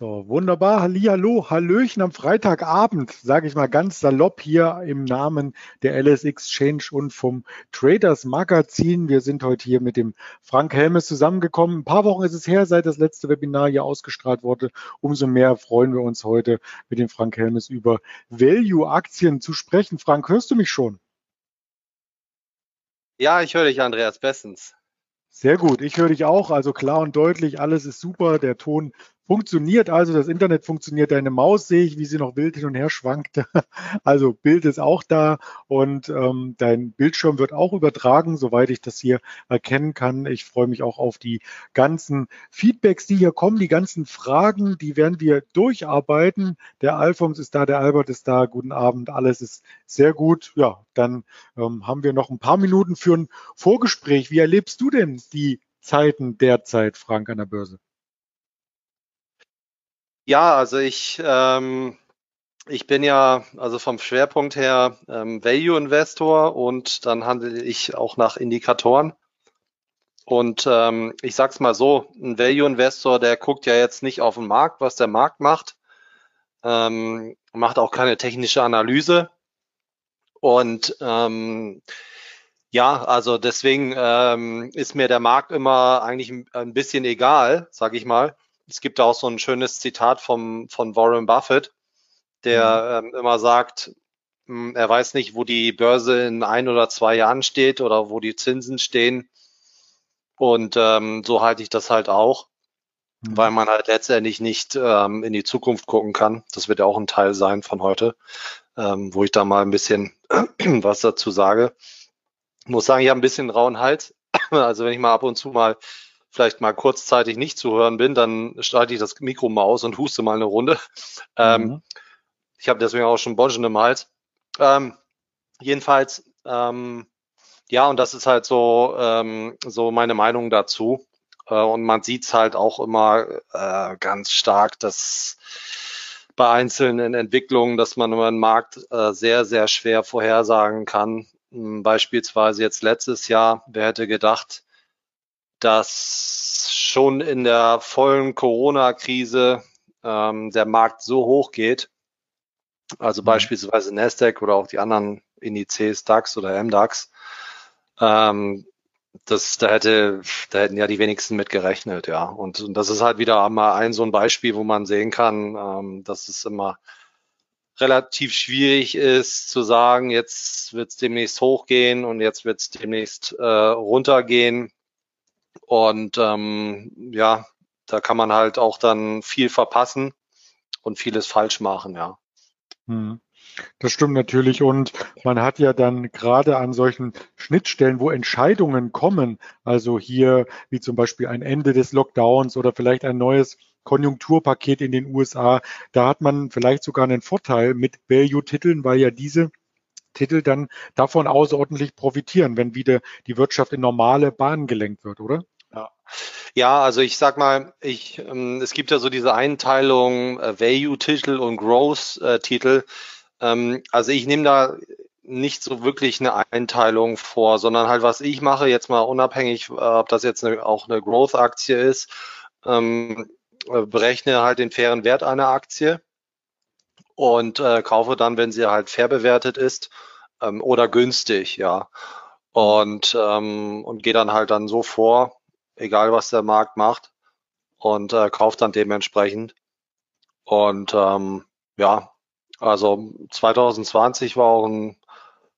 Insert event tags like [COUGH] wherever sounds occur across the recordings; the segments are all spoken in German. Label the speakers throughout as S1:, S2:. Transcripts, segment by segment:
S1: So, wunderbar. Hallihallo, Hallöchen am Freitagabend, sage ich mal ganz salopp hier im Namen der LS Exchange und vom Traders Magazin. Wir sind heute hier mit dem Frank Helmes zusammengekommen. Ein paar Wochen ist es her, seit das letzte Webinar hier ausgestrahlt wurde. Umso mehr freuen wir uns heute mit dem Frank Helmes über Value-Aktien zu sprechen. Frank, hörst du mich schon?
S2: Ja, ich höre dich, Andreas, bestens.
S1: Sehr gut, ich höre dich auch, also klar und deutlich, alles ist super, der Ton Funktioniert also, das Internet funktioniert, deine Maus sehe ich, wie sie noch wild hin und her schwankt. [LAUGHS] Also Bild ist auch da und ähm, dein Bildschirm wird auch übertragen, soweit ich das hier erkennen kann. Ich freue mich auch auf die ganzen Feedbacks, die hier kommen, die ganzen Fragen, die werden wir durcharbeiten. Der Alfons ist da, der Albert ist da, guten Abend, alles ist sehr gut. Ja, dann ähm, haben wir noch ein paar Minuten für ein Vorgespräch. Wie erlebst du denn die Zeiten derzeit, Frank, an der Börse?
S2: Ja, also ich, ähm, ich bin ja also vom Schwerpunkt her ähm, Value Investor und dann handle ich auch nach Indikatoren. Und ähm, ich sag's mal so, ein Value Investor, der guckt ja jetzt nicht auf den Markt, was der Markt macht, ähm, macht auch keine technische Analyse. Und ähm, ja, also deswegen ähm, ist mir der Markt immer eigentlich ein bisschen egal, sag ich mal es gibt auch so ein schönes Zitat vom, von Warren Buffett, der mhm. ähm, immer sagt, mh, hm, er weiß nicht, wo die Börse in ein oder zwei Jahren steht oder wo die Zinsen stehen. Und ähm, so halte ich das halt auch, mhm. weil man halt letztendlich nicht ähm, in die Zukunft gucken kann. Das wird ja auch ein Teil sein von heute, ähm, wo ich da mal ein bisschen [CLEARS THROAT] was dazu sage. Ich muss sagen, ich habe ein bisschen rauen Hals. [CLEARS THROAT] Also wenn ich mal ab und zu mal vielleicht mal kurzzeitig nicht zu hören bin, dann schalte ich das Mikro mal aus und huste mal eine Runde. Ähm, mhm. ich habe deswegen auch schon Bonschen im Hals. Ähm, jedenfalls, ähm, ja, und das ist halt so, ähm, so meine Meinung dazu. Äh, und man sieht es halt auch immer äh, ganz stark, dass bei einzelnen Entwicklungen, dass man über den Markt äh, sehr, sehr schwer vorhersagen kann. Hm, beispielsweise jetzt letztes Jahr, wer hätte gedacht, dass schon in der vollen Corona-Krise ähm, der Markt so hoch geht, also mhm. beispielsweise Nasdaq oder auch die anderen Indizes DAX oder MDAX, ähm, das, da hätte, da hätten ja die wenigsten mit gerechnet, ja. Und, und das ist halt wieder mal ein so ein Beispiel, wo man sehen kann, ähm, dass es immer relativ schwierig ist zu sagen, jetzt wird es demnächst hochgehen und jetzt wird es demnächst äh, runtergehen. Und ähm, ja, da kann man halt auch dann viel verpassen und vieles falsch machen, ja.
S1: Hm. Das stimmt natürlich. Und man hat ja dann gerade an solchen Schnittstellen, wo Entscheidungen kommen, also hier wie zum Beispiel ein Ende des Lockdowns oder vielleicht ein neues Konjunkturpaket in den USA, da hat man vielleicht sogar einen Vorteil mit Value-Titeln, weil ja diese Titel dann davon außerordentlich profitieren, wenn wieder die Wirtschaft in normale Bahnen gelenkt wird, oder?
S2: Ja. Ja, also ich sag mal, ich, ähm, es gibt ja so diese Einteilung äh, Value-Titel und Growth-Titel. Ähm, also ich nehme da nicht so wirklich eine Einteilung vor, sondern halt, was ich mache, jetzt mal unabhängig, äh, ob das jetzt eine, auch eine Growth-Aktie ist, ähm, äh, berechne halt den fairen Wert einer Aktie und äh, kaufe dann, wenn sie halt fair bewertet ist ähm, oder günstig, ja. Und, ähm, und gehe dann halt dann so vor, egal was der Markt macht und äh, kauft dann dementsprechend. Und ähm, ja, also 2020 war auch ein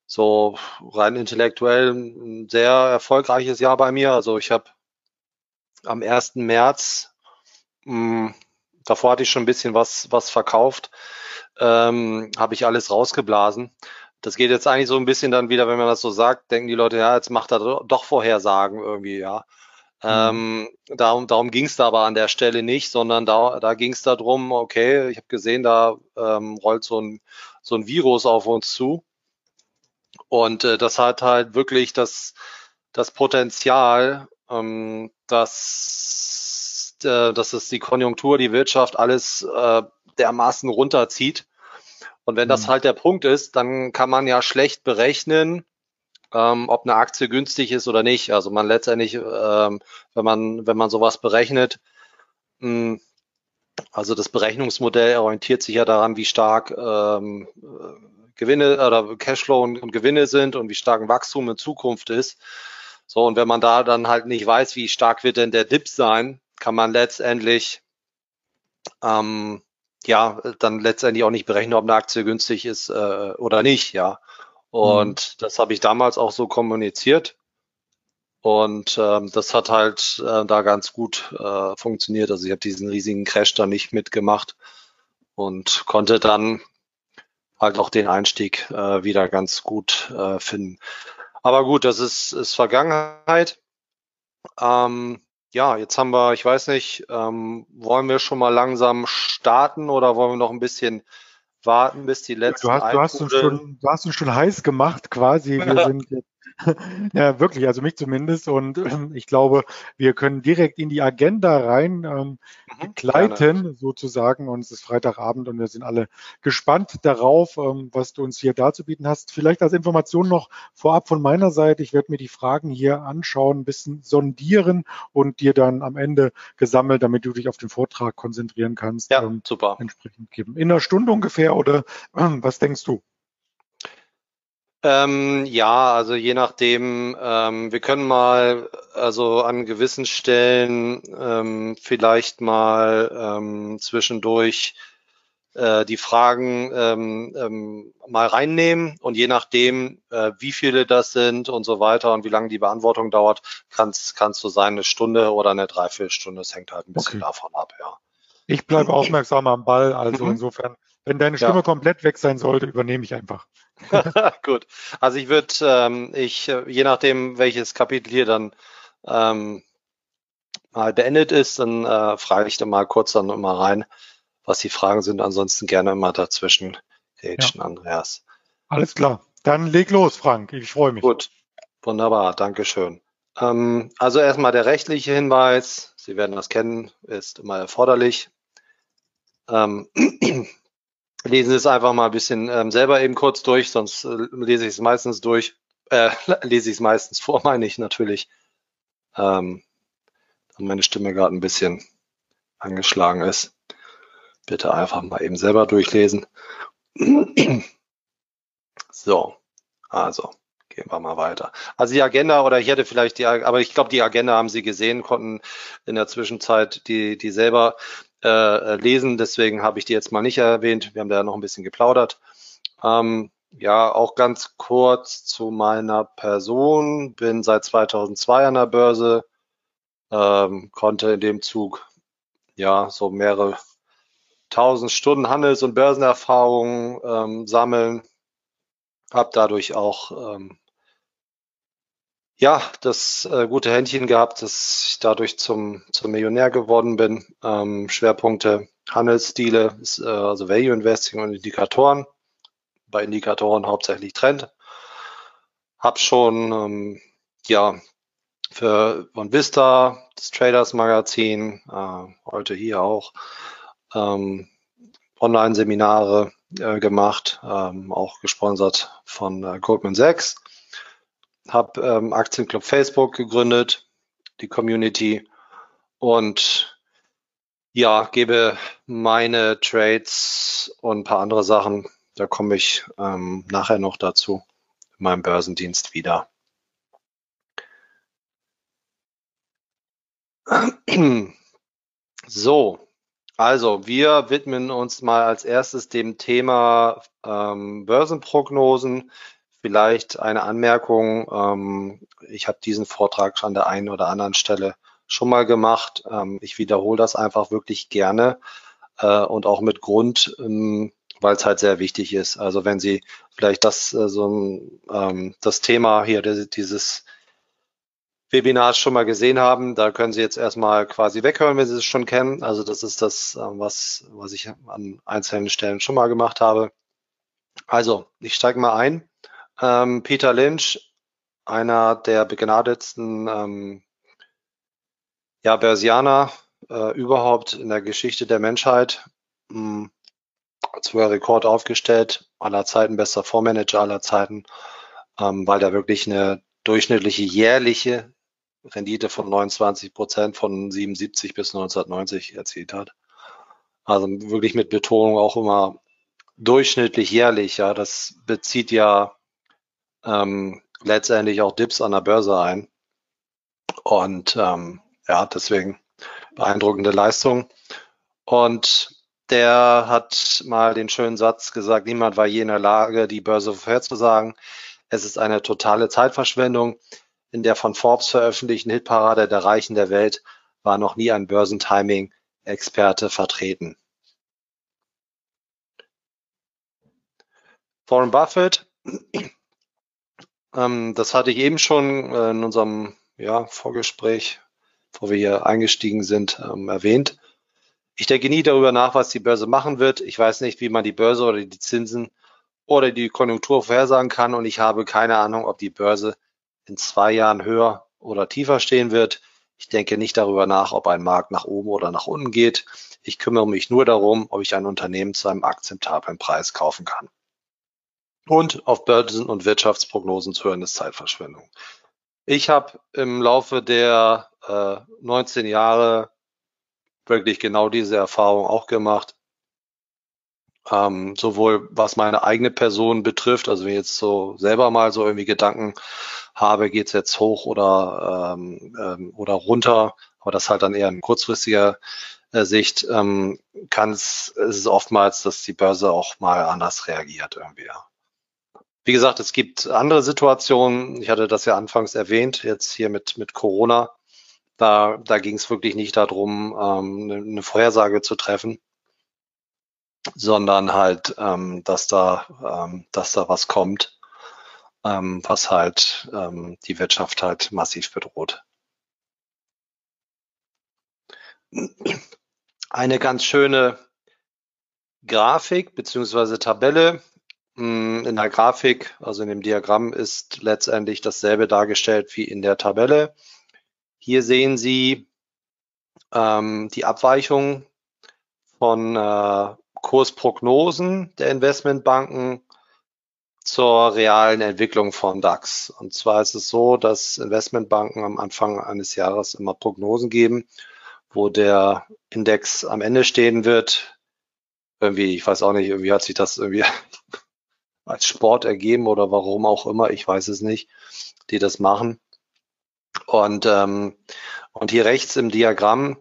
S2: so rein intellektuell ein sehr erfolgreiches Jahr bei mir. Also ich habe am 1. März, mh, hm, davor hatte ich schon ein bisschen was, was verkauft, ähm, habe ich alles rausgeblasen. Das geht jetzt eigentlich so ein bisschen dann wieder, wenn man das so sagt, denken die Leute, ja, jetzt macht er doch Vorhersagen irgendwie, ja. Mhm. Ähm, darum darum ging es da aber an der Stelle nicht, sondern da, da ging es darum, okay, ich habe gesehen, da ähm, rollt so ein, so ein Virus auf uns zu. Und äh, das hat halt wirklich das, das Potenzial, ähm, dass, äh, dass es die Konjunktur, die Wirtschaft alles äh, dermaßen runterzieht. Und wenn das mhm. halt der Punkt ist, dann kann man ja schlecht berechnen, ähm, ob eine Aktie günstig ist oder nicht. Also man letztendlich, ähm, wenn man, wenn man sowas berechnet, mh, hm, Also das Berechnungsmodell orientiert sich ja daran, wie stark ähm, Gewinne oder Cashflow und, und Gewinne sind und wie stark ein Wachstum in Zukunft ist. So, und wenn man da dann halt nicht weiß, wie stark wird denn der Dip sein, kann man letztendlich ähm, ja dann letztendlich auch nicht berechnen, ob eine Aktie günstig ist äh, oder nicht, ja. Und mhm. das habe ich damals auch so kommuniziert. Und ähm, das hat halt äh, da ganz gut äh, funktioniert. Also ich habe diesen riesigen Crash da nicht mitgemacht und konnte dann halt auch den Einstieg äh, wieder ganz gut äh, finden. Aber gut, das ist, ist Vergangenheit. Ähm, ja, jetzt haben wir, ich weiß nicht, ähm, wollen wir schon mal langsam starten oder wollen wir noch ein bisschen warten, bis die letzten
S1: du hast, du hast, uns schon, du hast uns schon heiß gemacht quasi. Wir [LAUGHS] sind jetzt [LAUGHS] ja, wirklich, also mich zumindest. Und ähm, ich glaube, wir können direkt in die Agenda rein ähm, mhm, gleiten, gerne. sozusagen. Und es ist Freitagabend und wir sind alle gespannt darauf, ähm, was du uns hier dazu bieten hast. Vielleicht als Information noch vorab von meiner Seite. Ich werde mir die Fragen hier anschauen, ein bisschen sondieren und dir dann am Ende gesammelt, damit du dich auf den Vortrag konzentrieren kannst.
S2: Ja, super.
S1: Entsprechend geben. In einer Stunde ungefähr oder äh, was denkst du?
S2: Ähm, ja, also je nachdem, ähm, wir können mal, also an gewissen Stellen ähm, vielleicht mal ähm, zwischendurch äh, die Fragen ähm, ähm, mal reinnehmen und je nachdem, äh, wie viele das sind und so weiter und wie lange die Beantwortung dauert, kann es so sein, eine Stunde oder eine Dreiviertelstunde. Es hängt halt ein bisschen okay. davon ab, ja.
S1: Ich bleibe aufmerksam am Ball, also mhm. insofern, wenn deine Stimme ja. komplett weg sein sollte, übernehme ich einfach. [LAUGHS] [LAUGHS]
S2: Gut. Also ich würde, ähm, ich, äh, je nachdem, welches Kapitel hier dann ähm, mal beendet ist, dann äh, frage ich dann mal kurz dann immer rein, was die Fragen sind. Ansonsten gerne immer dazwischen
S1: rätschen, ja. Andreas. Alles klar. Dann leg los, Frank. Ich freue mich.
S2: Gut. Wunderbar. Dankeschön. Ähm, also erstmal der rechtliche Hinweis. Sie werden das kennen, ist immer erforderlich. Ähm, [CLEARS THROAT] lesen Sie es einfach mal ein bisschen ähm, selber eben kurz durch, sonst äh, lese ich es meistens durch, äh, [LAUGHS] lese ich es meistens vor, [LAUGHS] meine ich natürlich. Ähm, meine Stimme gerade ein bisschen angeschlagen ist. Bitte einfach mal eben selber durchlesen. [CLEARS THROAT] So, also gehen wir mal weiter. Also die Agenda oder ich hätte vielleicht die, aber ich glaube, die Agenda haben Sie gesehen, konnten in der Zwischenzeit die, die selber äh, lesen. Deswegen habe ich die jetzt mal nicht erwähnt. Wir haben da noch ein bisschen geplaudert. Ähm, ja, auch ganz kurz zu meiner Person. Bin seit 2002 an der Börse, ähm, konnte in dem Zug ja so mehrere tausend Stunden Handels- und Börsenerfahrung ähm, sammeln. Habe dadurch auch ähm, ja, das äh, gute Händchen gehabt, dass ich dadurch zum, zum Millionär geworden bin. Ähm, Schwerpunkte Handelsstile, ist, äh, also Value Investing und Indikatoren. Bei Indikatoren hauptsächlich Trend. Hab schon ähm, ja für von Vista, das Traders Magazin, äh, heute hier auch ähm, Online-Seminare äh, gemacht, ähm, auch gesponsert von äh, Goldman Sachs habe ähm, Aktienclub Facebook gegründet, die Community und ja, gebe meine Trades und ein paar andere Sachen, da komme ich ähm, nachher noch dazu, in meinem Börsendienst wieder. [CLEARS THROAT] So, also wir widmen uns mal als erstes dem Thema ähm, Börsenprognosen. Vielleicht eine Anmerkung. Ähm, ich habe diesen Vortrag an der einen oder anderen Stelle schon mal gemacht. Ähm, ich wiederhole das einfach wirklich gerne äh, und auch mit Grund, ähm, weil es halt sehr wichtig ist. Also wenn Sie vielleicht das äh, das Thema hier, dieses Webinars schon mal gesehen haben, da können Sie jetzt erstmal quasi weghören, wenn Sie es schon kennen. Also das ist das, was, was ich an einzelnen Stellen schon mal gemacht habe. Also, ich steige mal ein. Ähm, Peter Lynch, einer der begnadetsten ähm, ja, Börsianer äh, überhaupt in der Geschichte der Menschheit. Mh, sogar Rekord aufgestellt, aller Zeiten, bester Fondsmanager aller Zeiten, ähm, weil er wirklich eine durchschnittliche jährliche Rendite von 29 Prozent von 77 bis 1990 erzielt hat. Also wirklich mit Betonung auch immer durchschnittlich jährlich. Ja, das bezieht ja ähm, letztendlich auch Dips an der Börse ein. Und ähm, ja, deswegen beeindruckende Leistung. Und der hat mal den schönen Satz gesagt, niemand war je in der Lage, die Börse vorherzusagen. Es ist eine totale Zeitverschwendung. In der von Forbes veröffentlichten Hitparade der Reichen der Welt war noch nie ein Börsentiming-Experte vertreten. Warren Buffett, ähm, das hatte ich eben schon äh, in unserem ja, Vorgespräch, bevor wir hier eingestiegen sind, ähm, erwähnt. Ich denke nie darüber nach, was die Börse machen wird. Ich weiß nicht, wie man die Börse oder die Zinsen oder die Konjunktur vorhersagen kann und ich habe keine Ahnung, ob die Börse in zwei Jahren höher oder tiefer stehen wird. Ich denke nicht darüber nach, ob ein Markt nach oben oder nach unten geht. Ich kümmere mich nur darum, ob ich ein Unternehmen zu einem akzeptablen Preis kaufen kann. Und auf Börsen- und Wirtschaftsprognosen zu hören ist Zeitverschwendung. Ich habe im Laufe der äh, 19 Jahre wirklich genau diese Erfahrung auch gemacht. Ähm, sowohl was meine eigene Person betrifft, also wenn ich jetzt so selber mal so irgendwie Gedanken habe, geht's jetzt hoch oder, ähm, ähm, oder runter, aber das halt dann eher in kurzfristiger äh, Sicht, ähm, kann es, ist es oftmals, dass die Börse auch mal anders reagiert irgendwie. Ja. Wie gesagt, es gibt andere Situationen. Ich hatte das ja anfangs erwähnt, jetzt hier mit, mit Corona. Da, da ging es wirklich nicht darum, ähm, eine Vorhersage zu treffen, sondern halt, ähm, dass da, ähm, dass da was kommt, ähm, was halt ähm, die Wirtschaft halt massiv bedroht. Eine ganz schöne Grafik beziehungsweise Tabelle. Hm, in der Grafik, also in dem Diagramm, ist letztendlich dasselbe dargestellt wie in der Tabelle. Hier sehen Sie ähm, die Abweichung von äh, Kursprognosen der Investmentbanken zur realen Entwicklung von DAX. Und zwar ist es so, dass Investmentbanken am Anfang eines Jahres immer Prognosen geben, wo der Index am Ende stehen wird. Irgendwie, ich weiß auch nicht, irgendwie hat sich das irgendwie als Sport ergeben oder warum auch immer, ich weiß es nicht, die das machen. Und, ähm, und hier rechts im Diagramm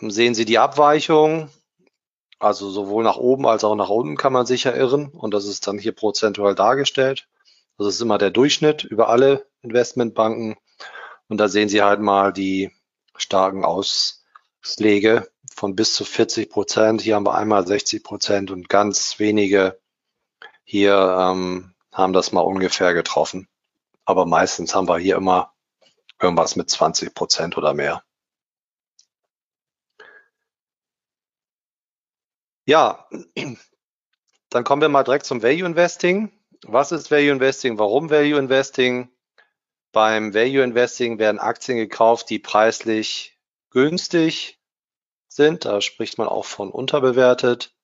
S2: ähm, sehen Sie die Abweichung. Also sowohl nach oben als auch nach unten kann man sich ja irren. Und das ist dann hier prozentual dargestellt. Das ist immer der Durchschnitt über alle Investmentbanken. Und da sehen Sie halt mal die starken Ausschläge von bis zu 40 Prozent. Hier haben wir einmal 60 Prozent und ganz wenige hier ähm, haben das mal ungefähr getroffen. Aber meistens haben wir hier immer irgendwas mit 20 Prozent oder mehr. Ja, [CLEARS THROAT] dann kommen wir mal direkt zum Value Investing. Was ist Value Investing? Warum Value Investing? Beim Value Investing werden Aktien gekauft, die preislich günstig sind. Da spricht man auch von unterbewertet.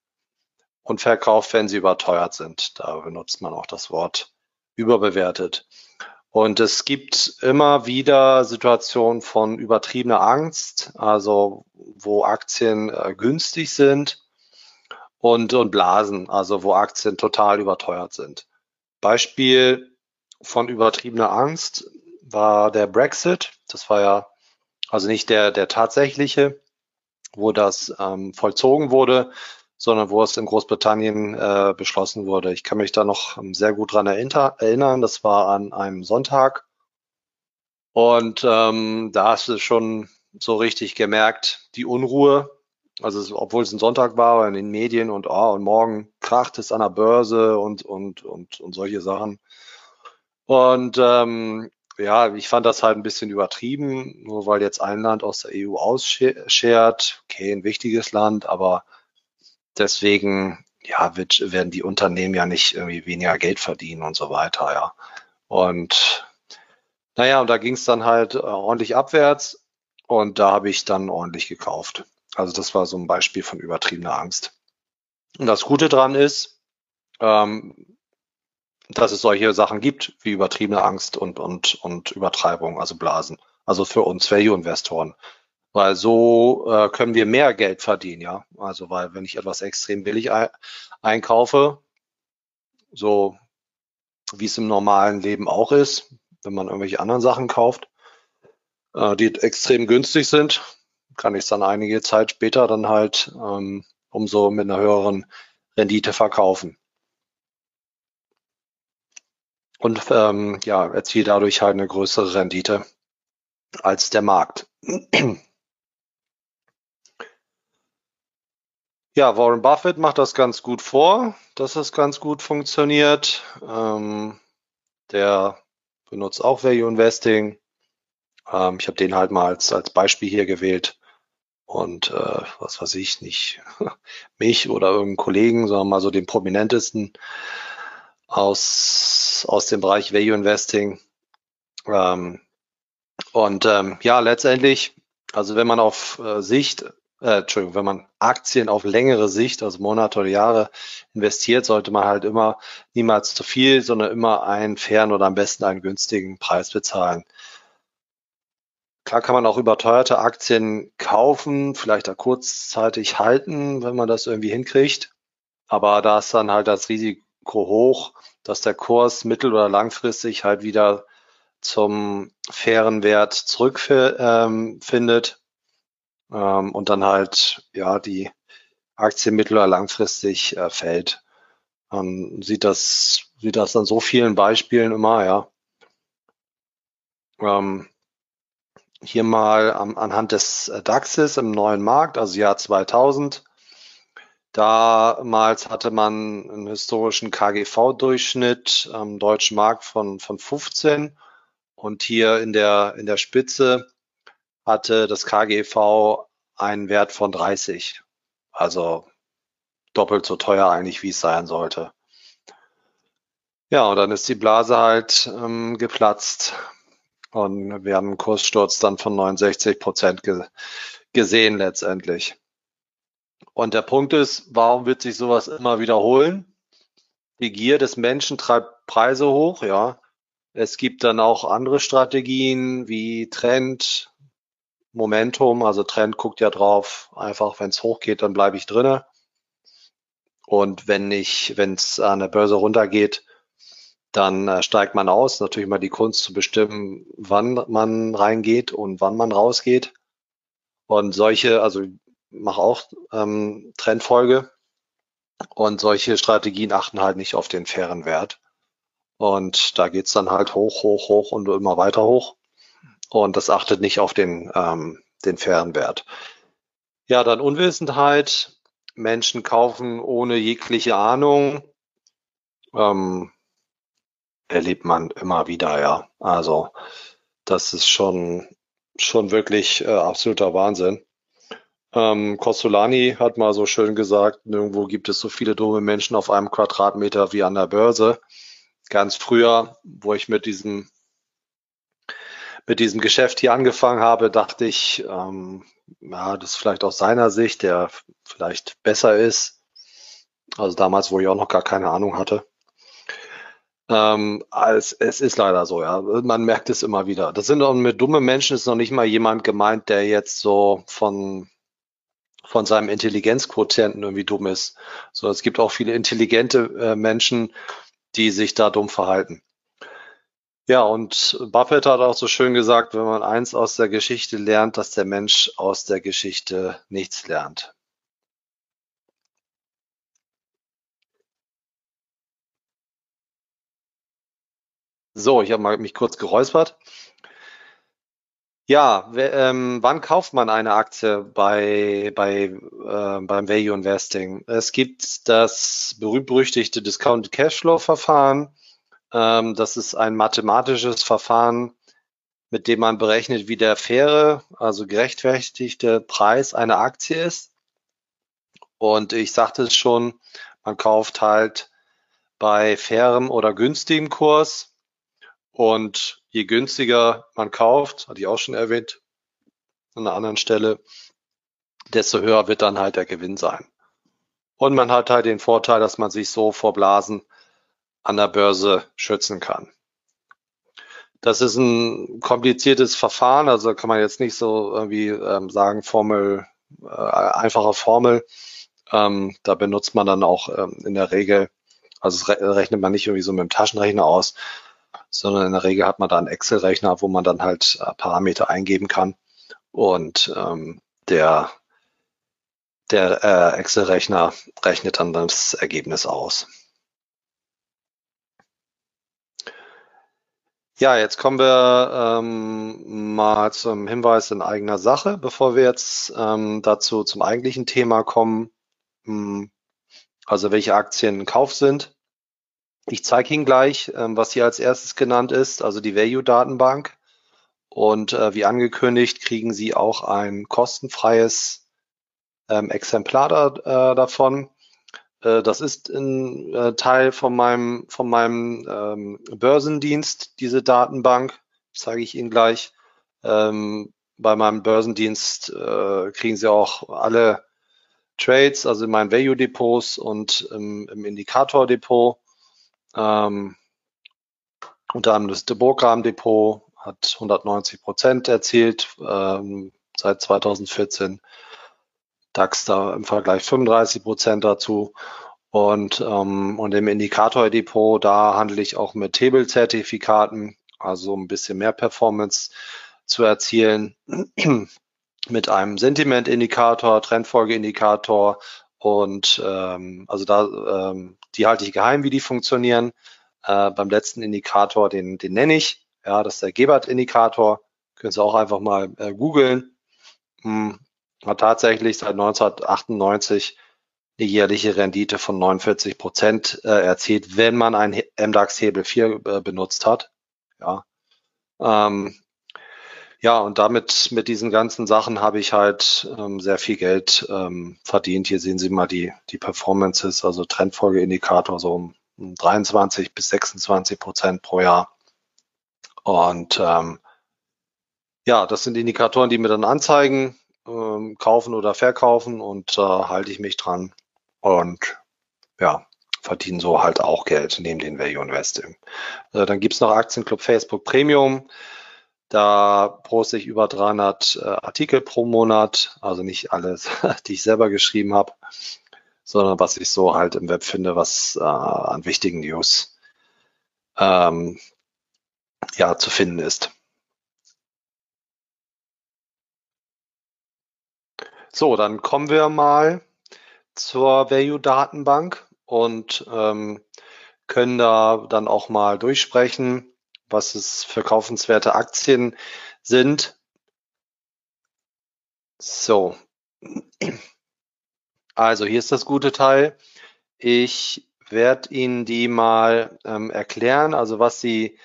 S2: Und verkauft, wenn sie überteuert sind. Da benutzt man auch das Wort überbewertet. Und es gibt immer wieder Situationen von übertriebener Angst, also wo Aktien äh, günstig sind und, und Blasen, also wo Aktien total überteuert sind. Beispiel von übertriebener Angst war der Brexit. Das war ja also nicht der, der tatsächliche, wo das ähm, vollzogen wurde, sondern wo es in Großbritannien äh, beschlossen wurde. Ich kann mich da noch ähm, sehr gut dran erinnern. Das war an einem Sonntag. Und ähm, da hast du schon so richtig gemerkt, die Unruhe. Also obwohl es ein Sonntag war in den Medien und oh, und morgen kracht es an der Börse und und und und solche Sachen. Und ähm, ja, ich fand das halt ein bisschen übertrieben, nur weil jetzt ein Land aus der EU ausschert. Okay, ein wichtiges Land, aber deswegen ja, wird, werden die Unternehmen ja nicht irgendwie weniger Geld verdienen und so weiter, ja. Und naja, und da ging es dann halt äh, ordentlich abwärts und da habe ich dann ordentlich gekauft. Also das war so ein Beispiel von übertriebener Angst. Und das Gute dran ist, ähm, dass es solche Sachen gibt wie übertriebene Angst und, und, und Übertreibung, also Blasen. Also für uns Value-Investoren. Weil so äh, können wir mehr Geld verdienen, ja. Also weil wenn ich etwas extrem billig einkaufe, so wie es im normalen Leben auch ist, wenn man irgendwelche anderen Sachen kauft, äh, die extrem günstig sind, kann ich es dann einige Zeit später dann halt ähm, umso mit einer höheren Rendite verkaufen. Und ähm, ja, erziele dadurch halt eine größere Rendite als der Markt. Ja, Warren Buffett macht das ganz gut vor, dass es ganz gut funktioniert. Ähm, der benutzt auch Value Investing. Ähm, ich habe den halt mal als, als Beispiel hier gewählt. Und äh, was weiß ich, nicht [LAUGHS] mich oder irgendeinen Kollegen, sondern mal so den prominentesten aus, aus dem Bereich Value Investing. Ähm, und ähm, ja, letztendlich, also wenn man auf äh, Sicht äh, Entschuldigung, wenn man Aktien auf längere Sicht, also Monate oder Jahre investiert, sollte man halt immer niemals zu viel, sondern immer einen fairen oder am besten einen günstigen Preis bezahlen. Klar kann man auch überteuerte Aktien kaufen, vielleicht da kurzzeitig halten, wenn man das irgendwie hinkriegt. Aber da ist dann halt das Risiko hoch, dass der Kurs mittel- oder langfristig halt wieder zum fairen Wert zurückfindet. Ähm, und dann halt, ja, die Aktie mittel- oder langfristig äh, fällt. Man sieht das, sieht das an so vielen Beispielen immer, ja. Ähm, hier mal am, anhand des äh, DAXes im neuen Markt, also Jahr 2000. Damals hatte man einen historischen KGV-Durchschnitt am deutschen Markt von, von 15 und hier in der, in der Spitze hatte das KGV einen Wert von 30. Also doppelt so teuer eigentlich, wie es sein sollte. Ja, und dann ist die Blase halt ähm, geplatzt. Und wir haben einen Kurssturz dann von 69 Prozent ge gesehen letztendlich. Und der Punkt ist, warum wird sich sowas immer wiederholen? Die Gier des Menschen treibt Preise hoch, ja. Es gibt dann auch andere Strategien wie Trend, Momentum, also Trend guckt ja drauf, einfach wenn es hochgeht, dann bleibe ich drinne. Und wenn ich, wenn es an der Börse runtergeht, dann äh, steigt man aus. Natürlich mal die Kunst zu bestimmen, wann man reingeht und wann man rausgeht. Und solche, also mache auch ähm, Trendfolge und solche Strategien achten halt nicht auf den fairen Wert. Und da geht's dann halt hoch, hoch, hoch und immer weiter hoch und das achtet nicht auf den, ähm, den fairen Wert. Ja, dann Unwissenheit. Menschen kaufen ohne jegliche Ahnung. Ähm, erlebt man immer wieder, ja. Also das ist schon, schon wirklich äh, absoluter Wahnsinn. Ähm, Costolani hat mal so schön gesagt, nirgendwo gibt es so viele dumme Menschen auf einem Quadratmeter wie an der Börse. Ganz früher, wo ich mit diesem mit diesem Geschäft hier angefangen habe, dachte ich, ähm, ja, das vielleicht aus seiner Sicht, der vielleicht besser ist. Also damals, wo ich auch noch gar keine Ahnung hatte. Ähm, als, es ist leider so, ja. Man merkt es immer wieder. Das sind auch mit dumme Menschen ist noch nicht mal jemand gemeint, der jetzt so von, von seinem Intelligenzquotienten irgendwie dumm ist. So, es gibt auch viele intelligente äh, Menschen, die sich da dumm verhalten. Ja, und Buffett hat auch so schön gesagt, wenn man eins aus der Geschichte lernt, dass der Mensch aus der Geschichte nichts lernt. So, ich habe mich kurz geräuspert. Ja, ähm, wann kauft man eine Aktie bei, bei, äh, beim Value Investing? Es gibt das berühmt-berüchtigte Discounted Cashflow Verfahren. Ähm, das ist ein mathematisches Verfahren, mit dem man berechnet, wie der faire, also gerechtfertigte Preis einer Aktie ist. Und ich sagte es schon, man kauft halt bei fairem oder günstigem Kurs. Und je günstiger man kauft, hatte ich auch schon erwähnt, an einer anderen Stelle, desto höher wird dann halt der Gewinn sein. Und man hat halt den Vorteil, dass man sich so vor Blasen an der Börse schützen kann. das ist ein kompliziertes Verfahren, also kann man jetzt nicht so irgendwie ähm, sagen, Formel, äh, einfache Formel. Ähm, da benutzt man dann auch ähm, in der Regel, also re rechnet man nicht irgendwie so mit dem Taschenrechner aus, sondern in der Regel hat man da einen Excel-Rechner, wo man dann halt äh, Parameter eingeben kann und ähm, der, der äh, Excel-Rechner rechnet dann das Ergebnis aus. Ja, jetzt kommen wir ähm, mal zum Hinweis in eigener Sache, bevor wir jetzt ähm, dazu zum eigentlichen Thema kommen, hm, also welche Aktien in Kauf sind. Ich zeige Ihnen gleich, ähm, was hier als erstes genannt ist, also die Value-Datenbank. Und äh, wie angekündigt, kriegen Sie auch ein kostenfreies ähm, Exemplar da, äh, davon. Äh, das ist ein äh, Teil von meinem, von meinem ähm, Börsendienst, diese Datenbank, zeige ich Ihnen gleich. Ähm, bei meinem Börsendienst äh, kriegen Sie auch alle Trades, also in meinen Value-Depots und im, im Indikator-Depot. Ähm, unter anderem das Depotgram-Depot hat 190 Prozent erzielt ähm, seit 2014. DAX da im Vergleich 35 Prozent dazu. Und, ähm, und im Indikator-Depot, da handle ich auch mit Table-Zertifikaten, also ein bisschen mehr Performance zu erzielen, [CLEARS THROAT] mit einem Sentiment-Indikator, Trendfolge-Indikator und ähm, also da, ähm, die halte ich geheim, wie die funktionieren. Äh, beim letzten Indikator, den, den nenne ich, ja, das ist der Gebert-Indikator. Können Sie auch einfach mal äh, googeln. Hm, hat tatsächlich seit 1998 eine jährliche Rendite von 49 Prozent äh, erzielt, wenn man ein MDAX Hebel 4 äh, benutzt hat. Ja. Ähm, ja, und damit mit diesen ganzen Sachen habe ich halt ähm, sehr viel Geld ähm, verdient. Hier sehen Sie mal die, die Performances, also Trendfolgeindikator so um, um 23 bis 26 Prozent pro Jahr. Und ähm, ja, das sind Indikatoren, die mir dann anzeigen, ähm, kaufen oder verkaufen und äh, halte ich mich dran und ja, verdienen so halt auch Geld neben den Value Investing. Äh, dann gibt's noch Aktienclub Facebook Premium. Da poste ich über 300 äh, Artikel pro Monat, also nicht alles, [LAUGHS] die ich selber geschrieben habe, sondern was ich so halt im Web finde, was äh, an wichtigen News ähm, ja zu finden ist. So, dann kommen wir mal zur Value-Datenbank und ähm, können da dann auch mal durchsprechen, was es für kaufenswerte Aktien sind. So, also hier ist das gute Teil. Ich werde Ihnen die mal ähm, erklären, also was Sie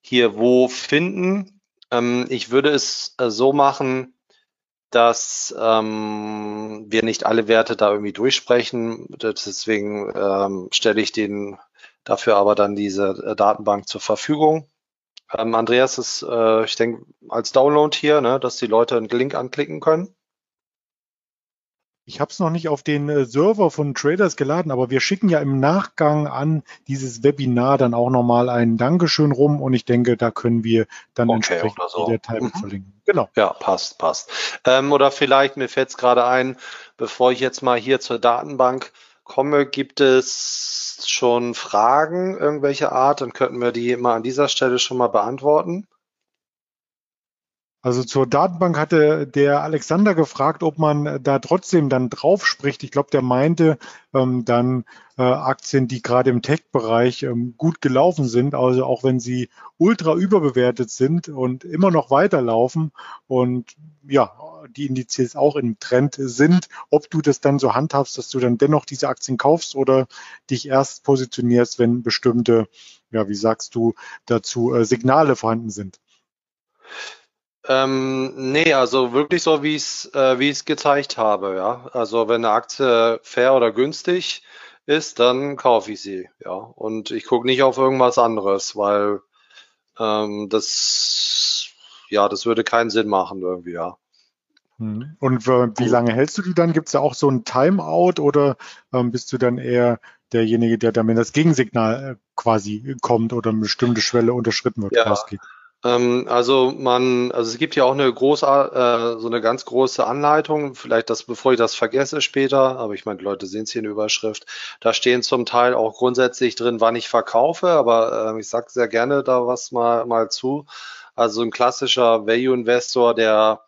S2: hier wo finden. Ähm, ich würde es äh, so machen, dass ähm, wir nicht alle Werte da irgendwie durchsprechen. Deswegen ähm, stelle ich den dafür aber dann diese äh, Datenbank zur Verfügung. Ähm, Andreas ist, äh, ich denke, als Download hier, ne, dass die Leute einen Link anklicken können.
S1: Ich habe es noch nicht auf den äh, Server von Traders geladen, aber wir schicken ja im Nachgang an dieses Webinar dann auch nochmal ein Dankeschön rum und ich denke, da können wir dann okay, entsprechend so. die Datei mhm. verlinken.
S2: Genau. Ja, passt, passt. Ähm, oder vielleicht, mir fällt es gerade ein, bevor ich jetzt mal hier zur Datenbank komme, gibt es schon Fragen irgendwelcher Art? Dann könnten wir die mal an dieser Stelle schon mal beantworten.
S1: Also zur Datenbank hatte der Alexander gefragt, ob man da trotzdem dann drauf spricht. Ich glaube, der meinte ähm, dann äh, Aktien, die gerade im Tech-Bereich ähm, gut gelaufen sind, also auch wenn sie ultra überbewertet sind und immer noch weiterlaufen und ja, die Indizes auch im Trend sind, ob du das dann so handhabst, dass du dann dennoch diese Aktien kaufst oder dich erst positionierst, wenn bestimmte, ja, wie sagst du, dazu äh, Signale vorhanden sind.
S2: Ähm, nee, also wirklich so, wie es äh, wie gezeigt habe, ja. Also wenn eine Aktie fair oder günstig ist, dann kaufe ich sie, ja. Und ich gucke nicht auf irgendwas anderes, weil ähm, das ja, das würde keinen Sinn machen irgendwie, ja.
S1: Hm. Und wie lange hältst du die dann? Gibt es da auch so ein Timeout oder ähm, bist du dann eher derjenige, der dann, wenn das Gegensignal äh, quasi kommt oder eine bestimmte Schwelle unterschritten wird,
S2: ja. rausgeht? Ähm, also man, also es gibt ja auch eine große, äh, so eine ganz große Anleitung, vielleicht das, bevor ich das vergesse später, aber ich meine, die Leute sehen es hier in der Überschrift. Da stehen zum Teil auch grundsätzlich drin, wann ich verkaufe, aber äh, ich sage sehr gerne da was mal, mal zu. Also ein klassischer Value Investor, der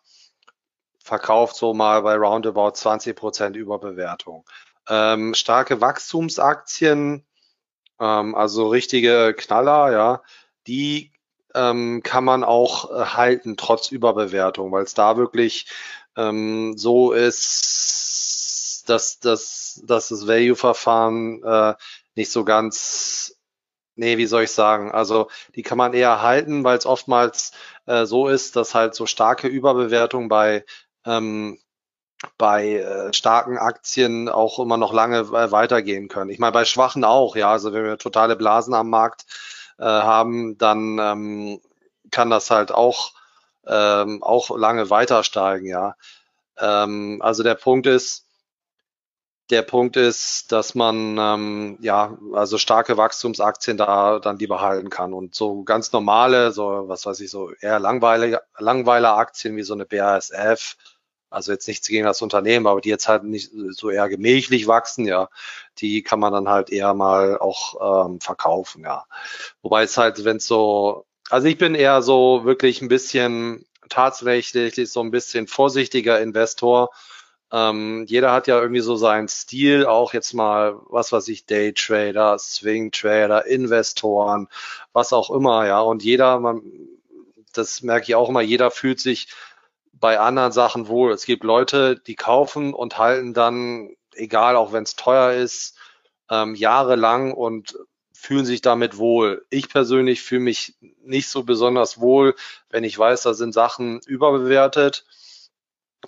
S2: verkauft so mal bei roundabout 20 Prozent Überbewertung. Ähm, starke Wachstumsaktien, ähm, also richtige Knaller, ja, die ähm, kann man auch äh, halten, trotz Überbewertung, weil es da wirklich ähm, so ist, dass, dass, dass das Value-Verfahren äh, nicht so ganz, nee, wie soll ich sagen, also die kann man eher halten, weil es oftmals äh, so ist, dass halt so starke Überbewertung bei ähm, bei äh, starken Aktien auch immer noch lange äh, weitergehen können. Ich meine, bei schwachen auch, ja. Also wenn wir totale Blasen am Markt äh, haben, dann ähm, kann das halt auch, ähm, auch lange weiter steigen, ja. Ähm, also der Punkt ist, der Punkt ist, dass man ähm, ja also starke Wachstumsaktien da dann die behalten kann und so ganz normale, so was weiß ich, so eher langweilige Aktien wie so eine BASF also jetzt nichts gegen das Unternehmen, aber die jetzt halt nicht so eher gemächlich wachsen, ja, die kann man dann halt eher mal auch ähm, verkaufen, ja. Wobei es halt, wenn es so, also ich bin eher so wirklich ein bisschen tatsächlich so ein bisschen vorsichtiger Investor. Ähm, jeder hat ja irgendwie so seinen Stil, auch jetzt mal, was weiß ich, Daytrader, Swing Trader, Investoren, was auch immer, ja. Und jeder, man, das merke ich auch immer, jeder fühlt sich bei anderen Sachen wohl. Es gibt Leute, die kaufen und halten dann, egal auch wenn es teuer ist, ähm, jahrelang und fühlen sich damit wohl. Ich persönlich fühle mich nicht so besonders wohl, wenn ich weiß, da sind Sachen überbewertet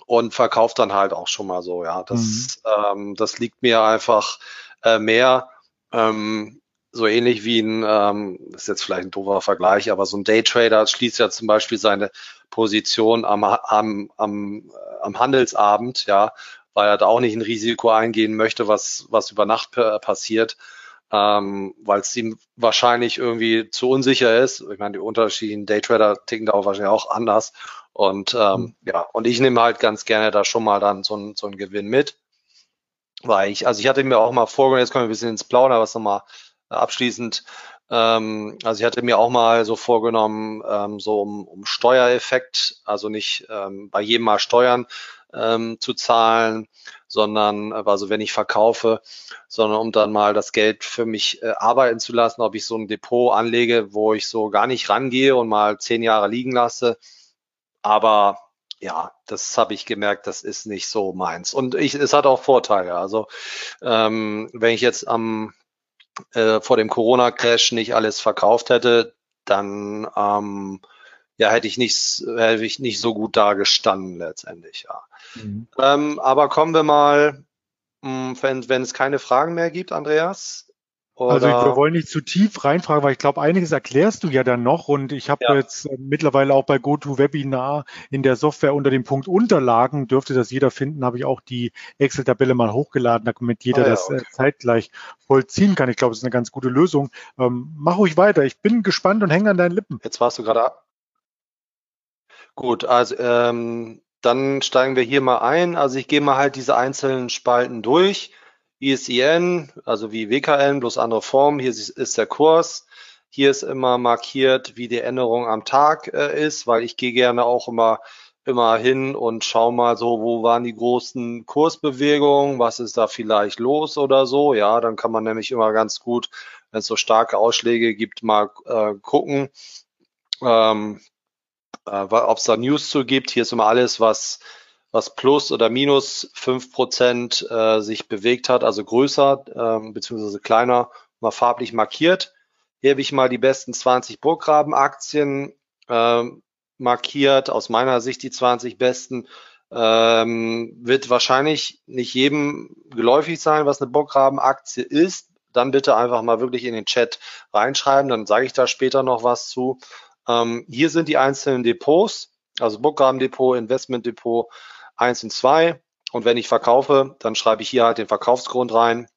S2: und verkaufe dann halt auch schon mal so. Ja, das, mhm. ähm, das liegt mir einfach äh, mehr. Ähm, so ähnlich wie ein, ähm, ist jetzt vielleicht ein doofer Vergleich, aber so ein Daytrader schließt ja zum Beispiel seine Position am, am, am, am Handelsabend, ja, weil er da auch nicht ein Risiko eingehen möchte, was, was über Nacht passiert, ähm, weil es ihm wahrscheinlich irgendwie zu unsicher ist. Ich meine, die unterschiedlichen Daytrader ticken da auch wahrscheinlich auch anders. Und ähm, mhm. ja, und ich nehme halt ganz gerne da schon mal dann so, ein, so einen Gewinn mit. Weil ich, also ich hatte mir auch mal vorgenommen, jetzt kommen wir ein bisschen ins Plaudern, was nochmal abschließend. Ähm, also ich hatte mir auch mal so vorgenommen, ähm, so um, um Steuereffekt, also nicht ähm, bei jedem Mal Steuern ähm, zu zahlen, sondern also wenn ich verkaufe, sondern um dann mal das Geld für mich äh, arbeiten zu lassen, ob ich so ein Depot anlege, wo ich so gar nicht rangehe und mal zehn Jahre liegen lasse. Aber ja, das habe ich gemerkt, das ist nicht so meins. Und ich, es hat auch Vorteile. Also ähm, wenn ich jetzt am äh, vor dem Corona-Crash nicht alles verkauft hätte, dann ähm, ja, hätte ich nicht, hätte ich nicht so gut da gestanden letztendlich, ja. Mhm. Ähm, aber kommen wir mal, mh, hm, wenn, wenn es keine Fragen mehr gibt, Andreas,
S1: oder? Also wir wollen nicht zu tief reinfragen, weil ich glaube, einiges erklärst du ja dann noch und ich habe ja. jetzt äh, mittlerweile auch bei GoToWebinar in der Software unter dem Punkt Unterlagen, dürfte das jeder finden, habe ich auch die Excel-Tabelle mal hochgeladen, damit jeder ah, ja, das äh, okay. zeitgleich vollziehen kann. Ich glaube, das ist eine ganz gute Lösung. Ähm, mach ruhig weiter, ich bin gespannt und hänge an deinen Lippen.
S2: Jetzt warst du gerade ab. Gut, also ähm, dann steigen wir hier mal ein. Also ich gehe mal halt diese einzelnen Spalten durch. ISIN, also wie WKN, bloß andere Form. Hier ist der Kurs. Hier ist immer markiert, wie die Änderung am Tag äh, ist, weil ich gehe gerne auch immer immer hin und schau mal so, wo waren die großen Kursbewegungen, was ist da vielleicht los oder so. Ja, dann kann man nämlich immer ganz gut, wenn es so starke Ausschläge gibt, mal äh, gucken, ähm, äh, ob es da News zu gibt. Hier ist immer alles, was was plus oder minus fünf Prozent äh, sich bewegt hat, also größer ähm, beziehungsweise kleiner, mal farblich markiert. Hier habe ich mal die besten 20 Burggraben-Aktien äh, markiert. Aus meiner Sicht die 20 besten. Ähm, wird wahrscheinlich nicht jedem geläufig sein, was eine Burggraben-Aktie ist. Dann bitte einfach mal wirklich in den Chat reinschreiben, dann sage ich da später noch was zu. Ähm, hier sind die einzelnen Depots, also Burggraben-Depot, Investment-Depot, 1 und 2. Und wenn ich verkaufe, dann schreibe ich hier halt den Verkaufsgrund rein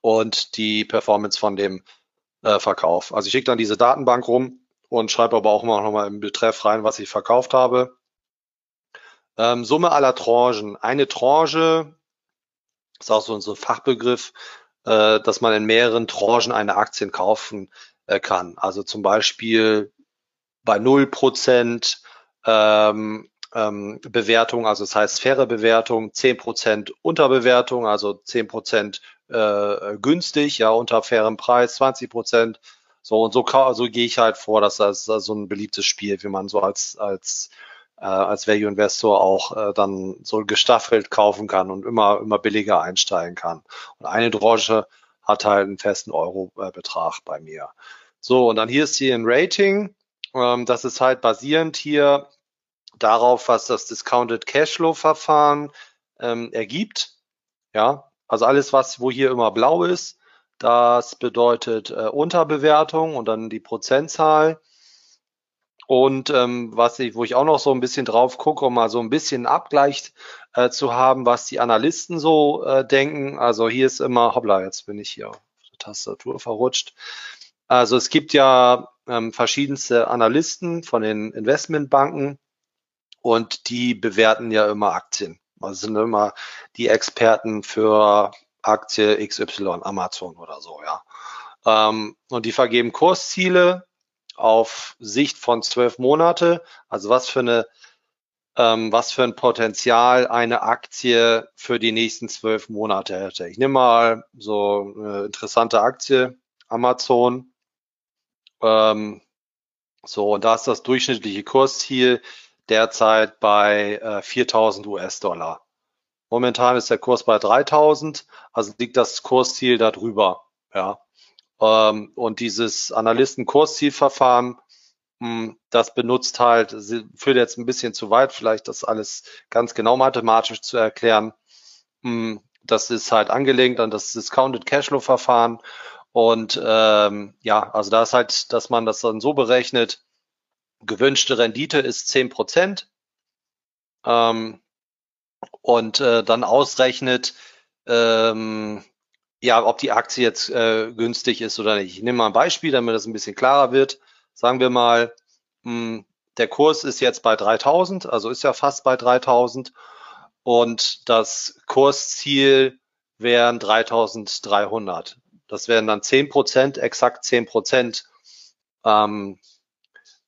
S2: und die Performance von dem äh, Verkauf. Also ich schicke dann diese Datenbank rum und schreibe aber auch immer noch mal im Betreff rein, was ich verkauft habe. Ähm, Summe aller Tranchen. Eine Tranche ist auch so ein Fachbegriff, äh, dass man in mehreren Tranchen eine Aktien kaufen äh, kann. Also zum Beispiel bei 0% ähm, ähm, Bewertung, also das heißt faire Bewertung, 10% Unterbewertung, also 10% äh, günstig, ja, unter fairem Preis, 20%. So und so, so gehe ich halt vor, dass das, so ein beliebtes Spiel, wie man so als, als äh, als Value Investor auch äh, dann so gestaffelt kaufen kann und immer, immer billiger einsteigen kann. Und eine Tranche hat halt einen festen Euro-Betrag bei mir. So, und dann hier ist hier ein Rating. Ähm, das ist halt basierend hier darauf, was das Discounted Cashflow-Verfahren ähm, ergibt. Ja, also alles, was, wo hier immer blau ist, das bedeutet äh, Unterbewertung und dann die Prozentzahl. Und ähm, was ich, wo ich auch noch so ein bisschen drauf gucke, um mal so ein bisschen Abgleich äh, zu haben, was die Analysten so äh, denken. Also hier ist immer, hoppla, jetzt bin ich hier auf der Tastatur verrutscht. Also es gibt ja ähm, verschiedenste Analysten von den Investmentbanken und die bewerten ja immer Aktien. Also sind immer die Experten für Aktie XY, Amazon oder so, ja. Ähm, und die vergeben Kursziele auf Sicht von zwölf Monate. Also was für eine ähm, was für ein Potenzial eine Aktie für die nächsten zwölf Monate hätte. Ich nehme mal so eine interessante Aktie, Amazon. Ähm, so, und da ist das durchschnittliche Kursziel derzeit bei äh, 4000 US-Dollar. Momentan ist der Kurs bei 3000, also liegt das Kursziel darüber. Ja. Ähm, und dieses Analysten-Kurszielverfahren, hm, das benutzt halt, führt jetzt ein bisschen zu weit, vielleicht das alles ganz genau mathematisch zu erklären. Hm, das ist halt angelegt an das Discounted Cashflow-Verfahren. Und ähm, ja, also da ist halt, dass man das dann so berechnet, gewünschte Rendite ist zehn Prozent ähm, und äh, dann ausrechnet, ähm, ja, ob die Aktie jetzt äh, günstig ist oder nicht. Ich nehme mal ein Beispiel, damit das ein bisschen klarer wird. Sagen wir mal, mh, hm, der Kurs ist jetzt bei 3000, also ist ja fast bei 3000 und das Kursziel wären 3300. Das wären dann 10 Prozent, exakt 10 Prozent ähm,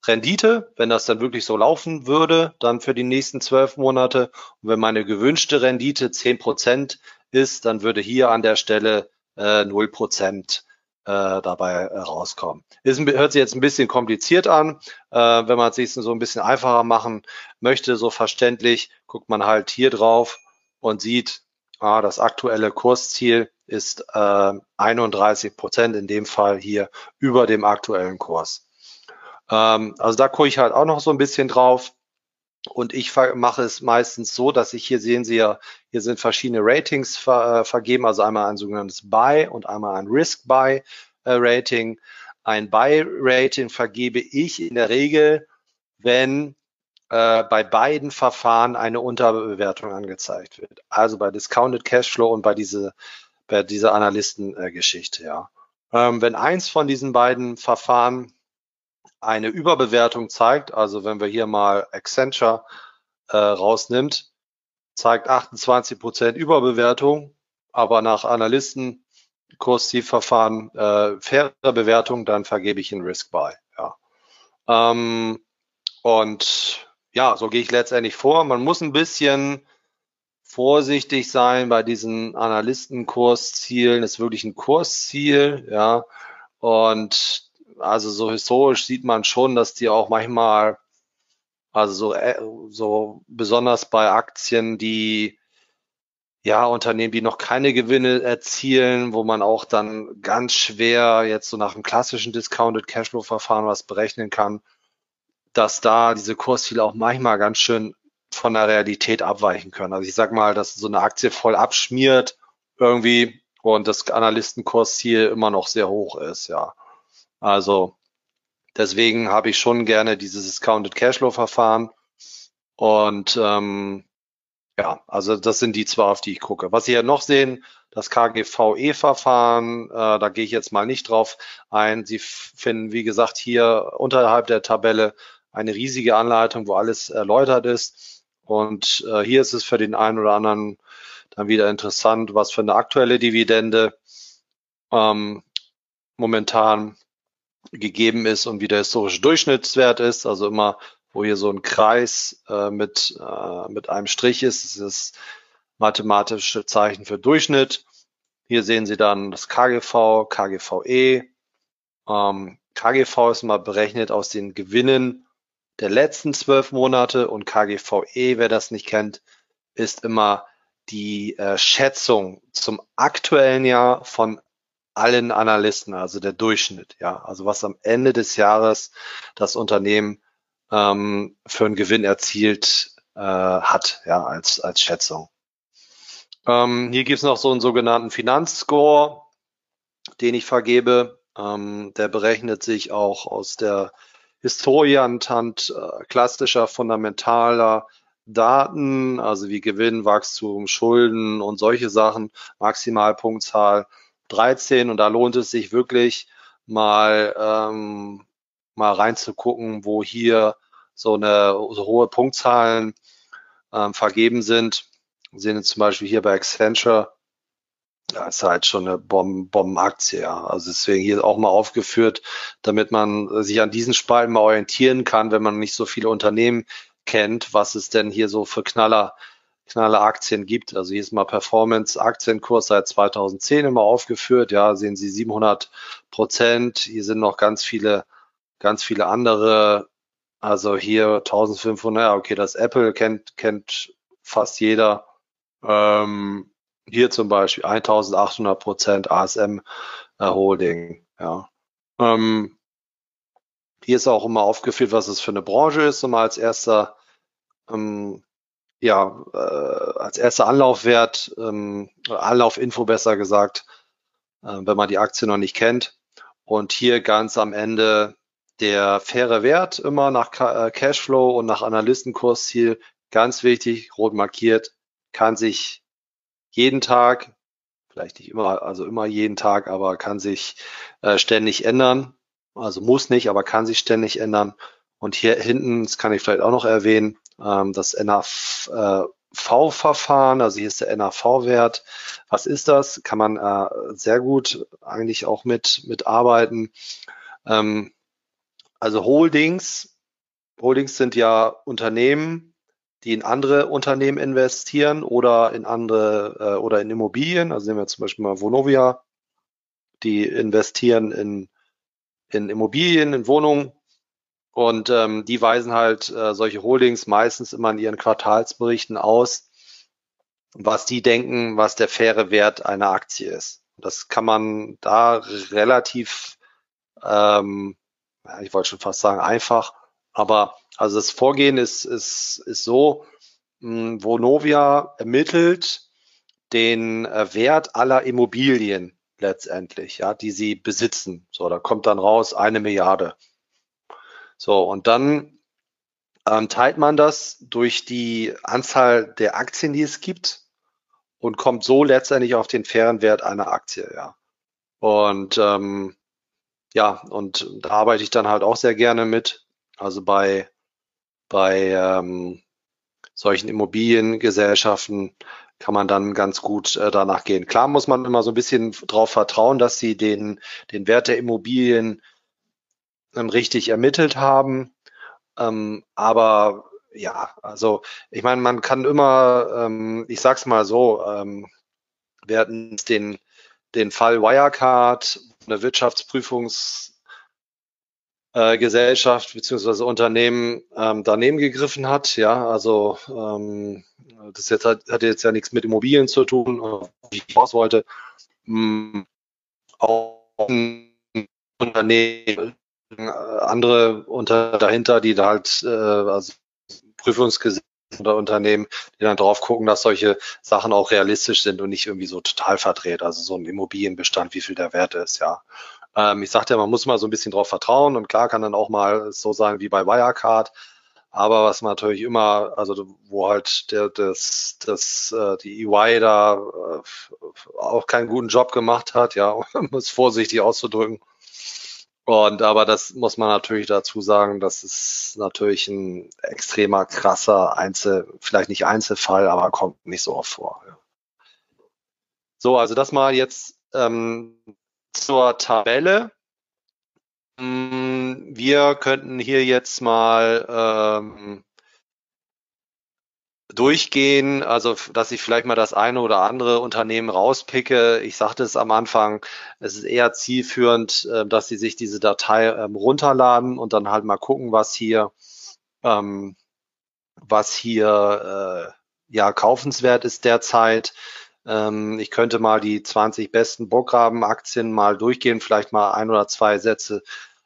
S2: Rendite, wenn das dann wirklich so laufen würde, dann für die nächsten zwölf Monate. Und wenn meine gewünschte Rendite 10 Prozent ist, dann würde hier an der Stelle äh, 0 Prozent äh, dabei äh, rauskommen. Ist, hört sich jetzt ein bisschen kompliziert an. Äh, wenn man es sich so ein bisschen einfacher machen möchte, so verständlich, guckt man halt hier drauf und sieht, ah, das aktuelle Kursziel ist äh, 31 Prozent, in dem Fall hier über dem aktuellen Kurs. Ähm, also da gucke ich halt auch noch so ein bisschen drauf. Und ich mache es meistens so, dass ich hier sehen Sie ja, hier sind verschiedene Ratings ver, äh, vergeben, also einmal ein sogenanntes Buy und einmal ein Risk Buy äh, Rating. Ein Buy Rating vergebe ich in der Regel, wenn äh, bei beiden Verfahren eine Unterbewertung angezeigt wird. Also bei Discounted Cashflow und bei, diese, bei dieser Analystengeschichte, ja. Ähm, wenn eins von diesen beiden Verfahren eine Überbewertung zeigt, also wenn wir hier mal Accenture äh, rausnimmt, zeigt 28 Prozent Überbewertung, aber nach Analysten Kurszielverfahren äh, faire Bewertung, dann vergebe ich einen Risk Buy. Ja. Ähm, und ja, so gehe ich letztendlich vor. Man muss ein bisschen vorsichtig sein bei diesen Analystenkurszielen. Ist wirklich ein Kursziel, ja. Und also so historisch sieht man schon, dass die auch manchmal, also so, äh, so besonders bei Aktien, die ja, Unternehmen, die noch keine Gewinne erzielen, wo man auch dann ganz schwer jetzt so nach einem klassischen Discounted Cashflow Verfahren was berechnen kann, dass da diese Kursziele auch manchmal ganz schön von der Realität abweichen können. Also ich sag mal, dass so eine Aktie voll abschmiert irgendwie und das Analystenkursziel immer noch sehr hoch ist, ja. Also deswegen habe ich schon gerne dieses Discounted Cashflow Verfahren. Und ähm, ja, also das sind die zwei, auf die ich gucke. Was Sie ja noch sehen, das KGVE-Verfahren, äh, da gehe ich jetzt mal nicht drauf ein. Sie finden, wie gesagt, hier unterhalb der Tabelle eine riesige Anleitung, wo alles erläutert ist. Und äh, hier ist es für den einen oder anderen dann wieder interessant, was für eine aktuelle Dividende ähm, momentan gegeben ist und wie der historische Durchschnittswert ist. Also immer, wo hier so ein Kreis äh, mit, äh, mit einem Strich ist, ist das mathematische Zeichen für Durchschnitt. Hier sehen Sie dann das KGV, KGVE. Ähm, KGV ist mal berechnet aus den Gewinnen der letzten zwölf Monate und KGVE, wer das nicht kennt, ist immer die äh, Schätzung zum aktuellen Jahr von allen Analysten, also der Durchschnitt, ja, also was am Ende des Jahres das Unternehmen ähm, für einen Gewinn erzielt äh, hat, ja, als, als Schätzung. Ähm, hier gibt es noch so einen sogenannten Finanzscore, den ich vergebe. Ähm, der berechnet sich auch aus der Historie anhand äh, klassischer, fundamentaler Daten, also wie Gewinn, Wachstum, Schulden und solche Sachen, Maximalpunktzahl 13. Und da lohnt es sich wirklich mal, ähm, mal reinzugucken, wo hier so eine so hohe Punktzahlen ähm, vergeben sind. Wir sehen jetzt zum Beispiel hier bei Accenture, ja, ist halt schon eine Bomben Bombenaktie, ja. Also deswegen hier auch mal aufgeführt, damit man sich an diesen Spalten mal orientieren kann, wenn man nicht so viele Unternehmen kennt, was es denn hier so für Knaller, Knaller Aktien gibt. Also hier ist mal Performance Aktienkurs seit 2010 immer aufgeführt. Ja, sehen Sie 700 Prozent. Hier sind noch ganz viele, ganz viele andere. Also hier 1500. Ja, okay, das Apple kennt, kennt fast jeder. Ähm, hier zum Beispiel 1800 Prozent ASM äh, Holding. Ja. Ähm, hier ist auch immer aufgeführt, was es für eine Branche ist, immer als erster, ähm, ja, äh, als erster Anlaufwert, ähm, Anlaufinfo besser gesagt, äh, wenn man die Aktie noch nicht kennt. Und hier ganz am Ende der faire Wert immer nach Ka äh, Cashflow und nach Analystenkursziel, ganz wichtig, rot markiert, kann sich jeden Tag, vielleicht nicht immer, also immer jeden Tag, aber kann sich äh, ständig ändern. Also muss nicht, aber kann sich ständig ändern. Und hier hinten, das kann ich vielleicht auch noch erwähnen, das NAV-Verfahren, also hier ist der NAV-Wert. Was ist das? Kann man äh, sehr gut eigentlich auch mit, mit arbeiten. Ähm, also Holdings, Holdings sind ja Unternehmen, die in andere Unternehmen investieren oder in andere äh, oder in Immobilien. Also nehmen wir zum Beispiel mal Vonovia, die investieren in, in Immobilien, in Wohnungen und ähm, die weisen halt äh, solche Holdings meistens immer in ihren Quartalsberichten aus, was die denken, was der faire Wert einer Aktie ist. Das kann man da relativ, ähm, ich wollte schon fast sagen, einfach, aber also das Vorgehen ist, ist, ist so, mh, Vonovia ermittelt den äh, Wert aller Immobilien letztendlich, ja, die sie besitzen. So, da kommt dann raus eine Milliarde. So, und dann ähm, teilt man das durch die Anzahl der Aktien, die es gibt und kommt so letztendlich auf den fairen Wert einer Aktie, ja. Und ähm, ja, und da arbeite ich dann halt auch sehr gerne mit. Also bei bei ähm, solchen Immobiliengesellschaften kann man dann ganz gut äh, danach gehen. Klar muss man immer so ein bisschen darauf vertrauen, dass sie den, den Wert der Immobilien richtig ermittelt haben. Ähm, aber ja, also ich meine, man kann immer, ähm, ich sag's mal so, ähm, wir hatten den, den Fall Wirecard, eine Wirtschaftsprüfungs äh, beziehungsweise Unternehmen ähm, daneben gegriffen hat. Ja, also ähm, das jetzt hat, hat jetzt ja nichts mit Immobilien zu tun, wie ich raus wollte. Ähm, auch Unternehmen, äh, andere unter dahinter, die da halt äh, also Prüfungsgesellschaften oder Unternehmen, die dann drauf gucken, dass solche Sachen auch realistisch sind und nicht irgendwie so total verdreht. Also so ein Immobilienbestand, wie viel der Wert ist, ja. Ähm, ich sagte ja, man muss mal so ein bisschen drauf vertrauen und klar kann dann auch mal so sein wie bei Wirecard. Aber was man natürlich immer, also wo halt der, das, das, äh, die EY da äh, auch keinen guten Job gemacht hat, ja, [LAUGHS] um es vorsichtig auszudrücken. Und aber das muss man natürlich dazu sagen, das ist natürlich ein extremer krasser Einzel, vielleicht nicht Einzelfall, aber kommt nicht so oft vor. So, also das mal jetzt ähm, zur Tabelle. Mm, wir könnten hier jetzt mal ähm, durchgehen, also dass ich vielleicht mal das eine oder andere Unternehmen rauspicke. Ich sagte es am Anfang, es ist eher zielführend, äh, dass sie sich diese Datei ähm, runterladen und dann halt mal gucken, was hier, ähm, was hier äh, ja kaufenswert ist derzeit. Ähm, ich könnte mal die 20 besten Burggraben-Aktien mal durchgehen, vielleicht mal ein oder zwei Sätze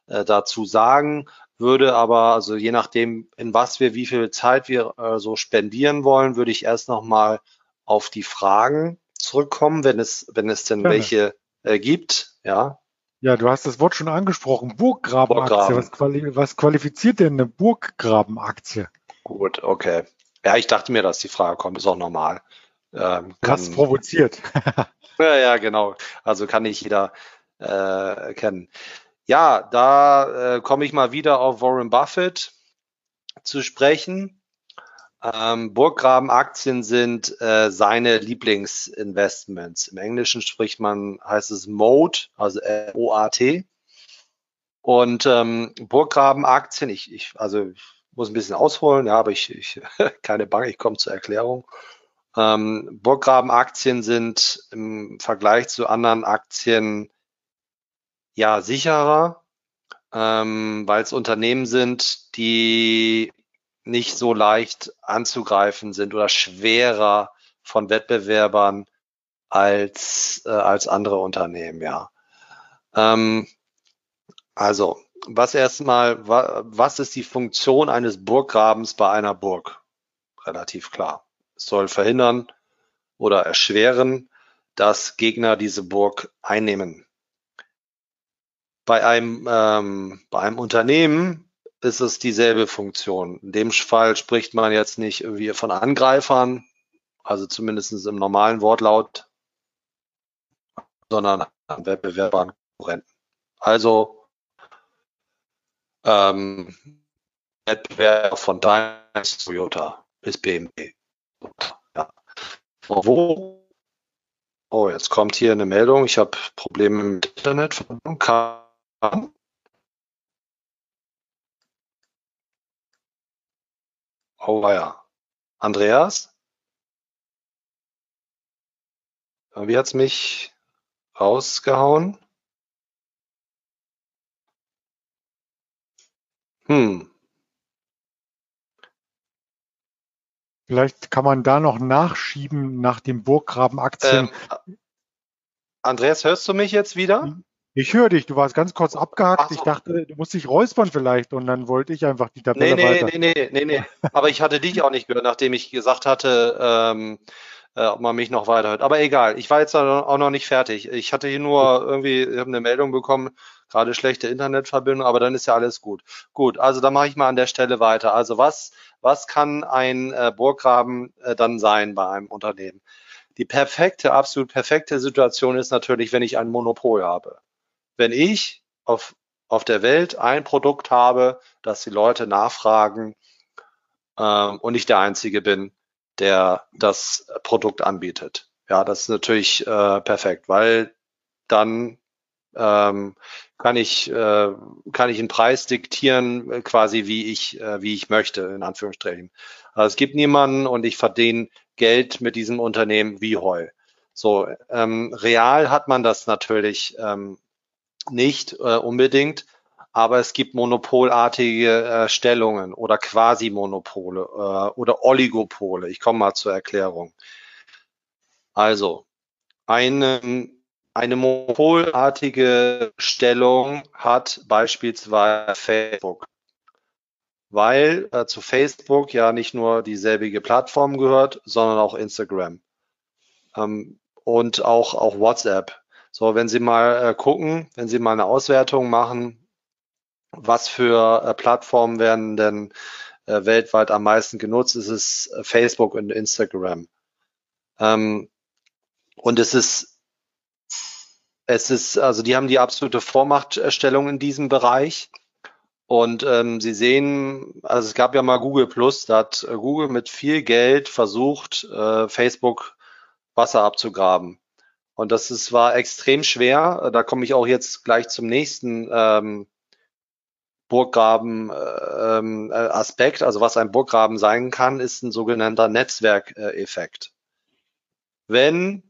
S2: äh, dazu sagen, würde aber, also je nachdem, in was wir, wie viel Zeit wir äh, so spendieren wollen, würde ich erst nochmal auf die Fragen zurückkommen, wenn es, wenn es denn Gerne. welche äh, gibt, ja.
S1: Ja, du hast das Wort schon angesprochen, Burggrabenaktie. Burggraben. Was, quali was qualifiziert denn eine Burggrabenaktie?
S2: Gut, okay. Ja, ich dachte mir, dass die Frage kommt, ist auch normal.
S1: Ähm, Krass provoziert. [LAUGHS]
S2: ja, ja, genau. Also kann nicht jeder äh, erkennen. Ja, da äh, komme ich mal wieder auf Warren Buffett zu sprechen. Ähm, Burggraben-Aktien sind äh, seine Lieblingsinvestments. Im Englischen spricht man, heißt es Mode, also O-A-T. Und ähm, Burggraben-Aktien, ich, ich, also ich muss ein bisschen ausholen, ja, aber ich, ich [LAUGHS] keine Bank, ich komme zur Erklärung. Ähm, Burggraben-Aktien sind im Vergleich zu anderen Aktien ja sicherer, ähm, weil es Unternehmen sind, die nicht so leicht anzugreifen sind oder schwerer von Wettbewerbern als, äh, als andere Unternehmen, ja. Ähm, also, was erstmal, wa, was ist die Funktion eines Burggrabens bei einer Burg? Relativ klar soll verhindern oder erschweren, dass Gegner diese Burg einnehmen. Bei einem, ähm, bei einem Unternehmen ist es dieselbe Funktion. In dem Fall spricht man jetzt nicht irgendwie von Angreifern, also zumindest im normalen Wortlaut, sondern an Wettbewerbern, Konkurrenten. Also ähm, Wettbewerb von Daimler Toyota ist BMW. Ja. Wo? Oh, jetzt kommt hier eine Meldung. Ich habe Probleme mit Internet. Oh ja. Andreas? Wie hat's mich rausgehauen? Hm.
S1: Vielleicht kann man da noch nachschieben nach dem Burggraben-Aktien. Ähm,
S2: Andreas, hörst du mich jetzt wieder?
S1: Ich höre dich, du warst ganz kurz abgehackt. So. Ich dachte, du musst dich räuspern vielleicht und dann wollte ich einfach die Tabelle
S2: nee, nee, weiter. Nee, nee, nee, nee. Aber ich hatte dich auch nicht gehört, nachdem ich gesagt hatte, ähm, äh, ob man mich noch weiterhört. Aber egal, ich war jetzt auch noch nicht fertig. Ich hatte hier nur irgendwie ich eine Meldung bekommen, gerade schlechte Internetverbindung, aber dann ist ja alles gut. Gut, also da mache ich mal an der Stelle weiter. Also was, was kann ein äh, Burggraben äh, dann sein bei einem Unternehmen? Die perfekte, absolut perfekte Situation ist natürlich, wenn ich ein Monopol habe. Wenn ich auf, auf der Welt ein Produkt habe, das die Leute nachfragen ähm, und ich der Einzige bin, der das Produkt anbietet. Ja, das ist natürlich äh, perfekt, weil dann ähm, kann ich äh, kann ich einen Preis diktieren äh, quasi wie ich äh, wie ich möchte in Anführungsstrichen. Also es gibt niemanden und ich verdiene Geld mit diesem Unternehmen wie Heu. So ähm, real hat man das natürlich ähm, nicht äh, unbedingt, aber es gibt monopolartige äh, Stellungen oder Quasi-Monopole äh, oder Oligopole. Ich komme mal zur Erklärung. Also eine eine monopolartige Stellung hat beispielsweise Facebook, weil äh, zu Facebook ja nicht nur dieselbige Plattform gehört, sondern auch Instagram ähm, und auch, auch WhatsApp. So, wenn Sie mal äh, gucken, wenn Sie mal eine Auswertung machen, was für äh, Plattformen werden denn äh, weltweit am meisten genutzt, ist es äh, Facebook und Instagram. Ähm, und es ist, es ist, also die haben die absolute Vormachtstellung in diesem Bereich. Und ähm, Sie sehen, also es gab ja mal Google Plus, da hat äh, Google mit viel Geld versucht, äh, Facebook Wasser abzugraben. Und das ist, war extrem schwer. Da komme ich auch jetzt gleich zum nächsten ähm, Burggraben-Aspekt. Äh, also was ein Burggraben sein kann, ist ein sogenannter Netzwerkeffekt. Wenn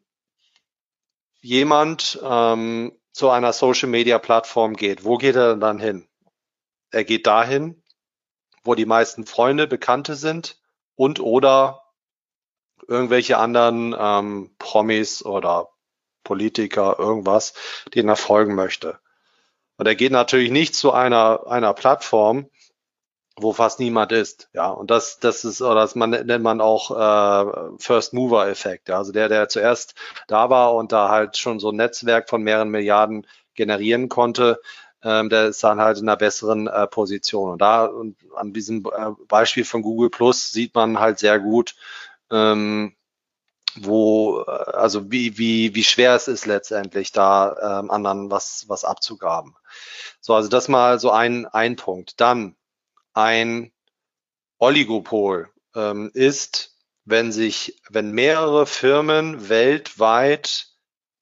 S2: jemand ähm, zu einer Social-Media-Plattform geht, wo geht er dann hin? Er geht dahin, wo die meisten Freunde, Bekannte sind und oder irgendwelche anderen ähm, Promis oder Politiker, irgendwas, den er folgen möchte. Und er geht natürlich nicht zu einer, einer Plattform, wo fast niemand ist. Ja, und das, das ist, oder das nennt man auch äh, First Mover Effekt. Ja, also der, der zuerst da war und da halt schon so ein Netzwerk von mehreren Milliarden generieren konnte, ähm, der ist dann halt in einer besseren äh, Position. Und da und an diesem äh, Beispiel von Google Plus sieht man halt sehr gut, ähm, wo, äh, also wie, wie, wie schwer es ist letztendlich da ähm, anderen was, was abzugaben. So, also das mal so ein, ein Punkt. Dann ein Oligopol ähm, ist, wenn sich, wenn mehrere Firmen weltweit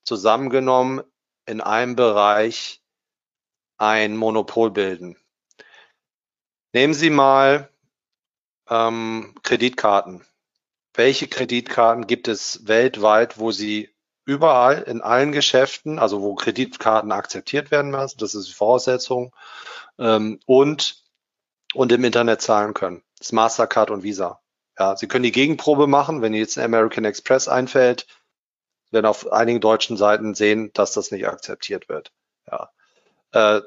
S2: zusammengenommen in einem Bereich ein Monopol bilden. Nehmen Sie mal ähm, Kreditkarten. Welche Kreditkarten gibt es weltweit, wo Sie überall in allen Geschäften, also wo Kreditkarten akzeptiert werden müssen, das ist die Voraussetzung, ähm, und, und im Internet zahlen können. Das Mastercard und Visa. Ja, Sie können die Gegenprobe machen, wenn jetzt ein American Express einfällt, werden auf einigen deutschen Seiten sehen, dass das nicht akzeptiert wird. Ja. Äh,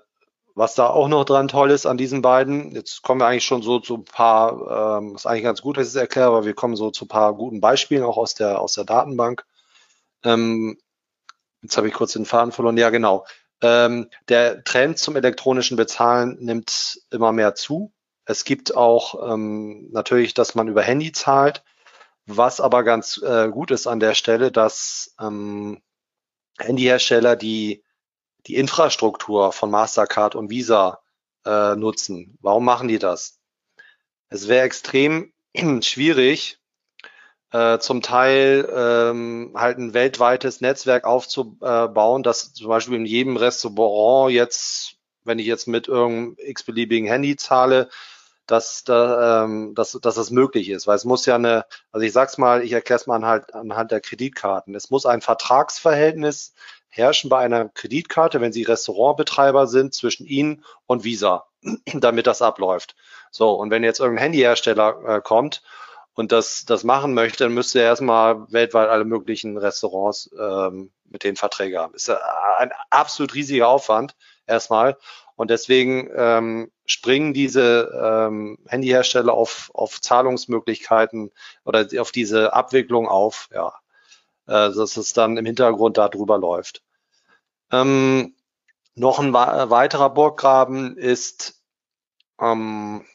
S2: was da auch noch dran toll ist an diesen beiden, jetzt kommen wir eigentlich schon so zu ein paar, ähm, ist eigentlich ganz gut, dass ich es erkläre, aber wir kommen so zu ein paar guten Beispielen auch aus der, aus der Datenbank. Ähm, jetzt habe ich kurz den Faden verloren. Ja, genau. Ähm, der Trend zum elektronischen Bezahlen nimmt immer mehr zu. Es gibt auch ähm, natürlich, dass man über Handy zahlt. Was aber ganz äh, gut ist an der Stelle, dass ähm, Handyhersteller die, die Infrastruktur von Mastercard und Visa äh, nutzen. Warum machen die das? Es wäre extrem [CLEARS THROAT] schwierig, äh, zum Teil ähm, halt ein weltweites Netzwerk aufzubauen, das zum Beispiel in jedem Restaurant jetzt, wenn ich jetzt mit irgendeinem x-beliebigen Handy zahle, dass, da, ähm, dass, dass das möglich ist. Weil es muss ja eine, also ich sag's mal, ich erkläre es mal anhand, anhand der Kreditkarten. Es muss ein Vertragsverhältnis herrschen bei einer Kreditkarte, wenn Sie Restaurantbetreiber sind, zwischen Ihnen und Visa, [CLEARS THROAT] damit das abläuft. So, und wenn jetzt irgendein Handyhersteller äh, kommt und das, das machen möchte, dann müsste er erstmal weltweit alle möglichen Restaurants ähm, mit den Verträgen haben. Ist ein absolut riesiger Aufwand erstmal. Und deswegen ähm, springen diese ähm, Handyhersteller auf, auf Zahlungsmöglichkeiten oder auf diese Abwicklung auf, ja, dass es dann im Hintergrund da drüber läuft. Ähm, noch ein weiterer Burggraben ist ähm,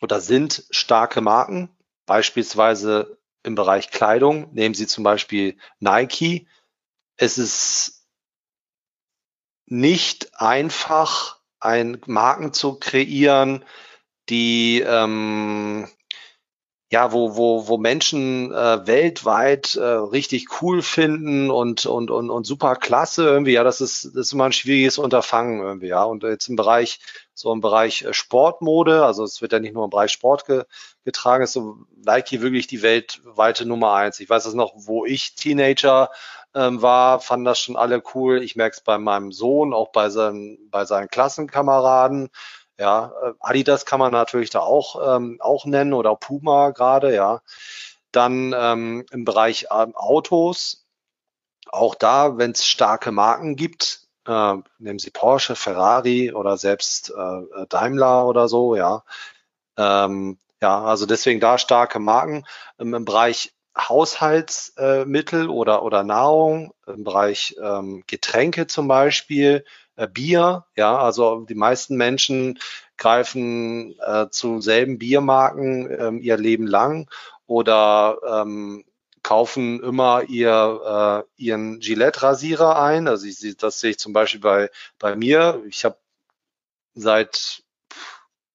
S2: oder sind starke Marken, beispielsweise im Bereich Kleidung. Nehmen Sie zum Beispiel Nike. Es ist nicht einfach, ein Marken zu kreieren, die ähm, ja, wo, wo, wo Menschen äh, weltweit äh, richtig cool finden und, und, und, und super klasse irgendwie, ja, das ist, das ist immer ein schwieriges Unterfangen irgendwie, ja. Und jetzt im Bereich, so im Bereich äh, Sportmode, also es wird ja nicht nur im Bereich Sport ge, getragen, ist so Nike wirklich die weltweite Nummer eins. Ich weiß es noch, wo ich Teenager ähm, war, fanden das schon alle cool. Ich merke es bei meinem Sohn, auch bei seinen, bei seinen Klassenkameraden. Ja, äh, Adidas kann man natürlich da auch, ähm, auch nennen oder Puma gerade, ja. Dann ähm, im Bereich ähm, Autos, auch da, wenn es starke Marken gibt, äh, nehmen Sie Porsche, Ferrari oder selbst äh, Daimler oder so, ja. Ähm, ja, also deswegen da starke Marken. Ähm, Im Bereich Haushaltsmittel äh, oder, oder Nahrung, im Bereich ähm, Getränke zum Beispiel, äh, Bier, ja, also die meisten Menschen greifen äh, zu selben Biermarken ähm, ihr Leben lang oder ähm, kaufen immer ihr, äh, ihren Gillette-Rasierer ein. Also ich, das sehe ich zum Beispiel bei, bei mir. Ich habe seit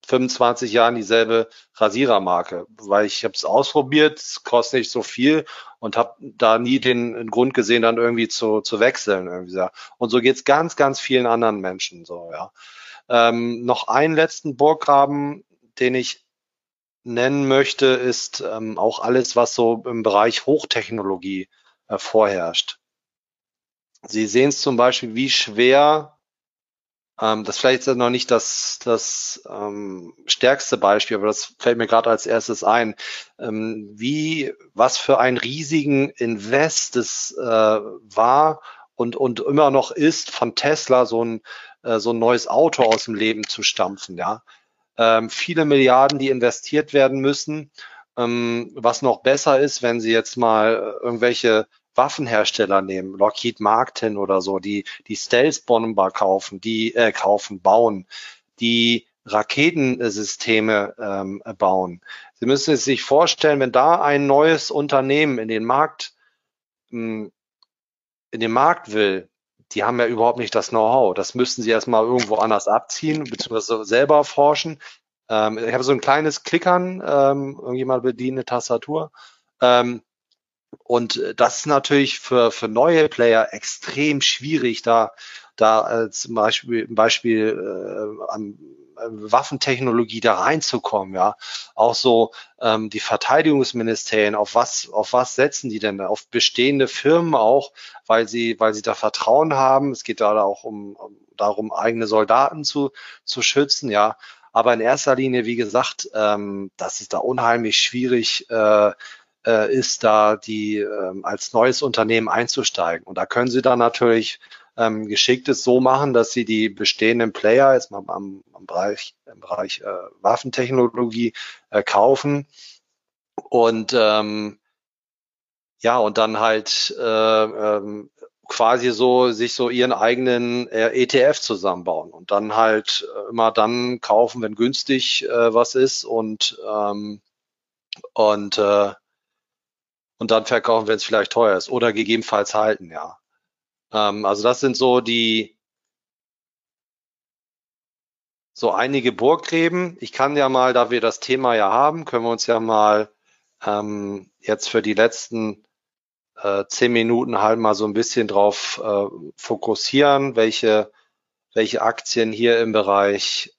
S2: 25 Jahren dieselbe Rasierermarke, weil ich habe es ausprobiert, es kostet nicht so viel und habe da nie den Grund gesehen, dann irgendwie zu, zu wechseln. Irgendwie. Und so geht's ganz, ganz vielen anderen Menschen so, ja. Ähm, noch einen letzten Burggraben, den ich nennen möchte, ist ähm, auch alles, was so im Bereich Hochtechnologie äh, vorherrscht. Sie sehen es zum Beispiel, wie schwer ähm, das vielleicht ist noch nicht das, das ähm, stärkste Beispiel, aber das fällt mir gerade als erstes ein. Ähm, wie, was für ein riesigen Invest es äh, war und, und immer noch ist, von Tesla so ein, äh, so ein neues Auto aus dem Leben zu stampfen, ja. Ähm, viele Milliarden, die investiert werden müssen. Ähm, was noch besser ist, wenn Sie jetzt mal äh, irgendwelche Waffenhersteller nehmen, Lockheed Martin oder so, die die Stealth-Bomber kaufen, die äh, kaufen, bauen, die Raketensysteme ähm, bauen. Sie müssen es sich vorstellen, wenn da ein neues Unternehmen in den Markt mh, hm, in den Markt will, die haben ja überhaupt nicht das Know-how. Das müssten sie erstmal irgendwo anders abziehen, beziehungsweise selber forschen. Ähm, ich habe so ein kleines Klickern, ähm, irgendjemand bedient eine Tastatur. Ähm, und äh, das ist natürlich für, für neue Player extrem schwierig, da, da äh, zum Beispiel, Beispiel äh, an äh, Waffentechnologie da reinzukommen, ja. Auch so ähm, die Verteidigungsministerien, auf was, auf was setzen die denn? Auf bestehende Firmen auch, weil sie, weil sie da Vertrauen haben. Es geht da auch um, um darum, eigene Soldaten zu, zu schützen, ja. Aber in erster Linie, wie gesagt, ähm, das ist da unheimlich schwierig, äh, äh, ist, da die ähm, als neues Unternehmen einzusteigen. Und da können Sie dann natürlich ähm, geschicktes so machen, dass Sie die bestehenden Player jetzt mal am, am Bereich, im Bereich äh, Waffentechnologie äh, kaufen und ähm, ja und dann halt äh, ähm, quasi so sich so ihren eigenen äh, ETF zusammenbauen und dann halt äh, immer dann kaufen, wenn günstig äh, was ist und ähm, und äh, und dann verkaufen, wenn es vielleicht teuer ist oder gegebenenfalls halten, ja. Ähm, also das sind so die so einige Burggräben. Ich kann ja mal, da wir das Thema ja haben, können wir uns ja mal ähm, jetzt für die letzten äh, zehn Minuten halt mal so ein bisschen drauf äh, fokussieren, welche, welche Aktien hier im Bereich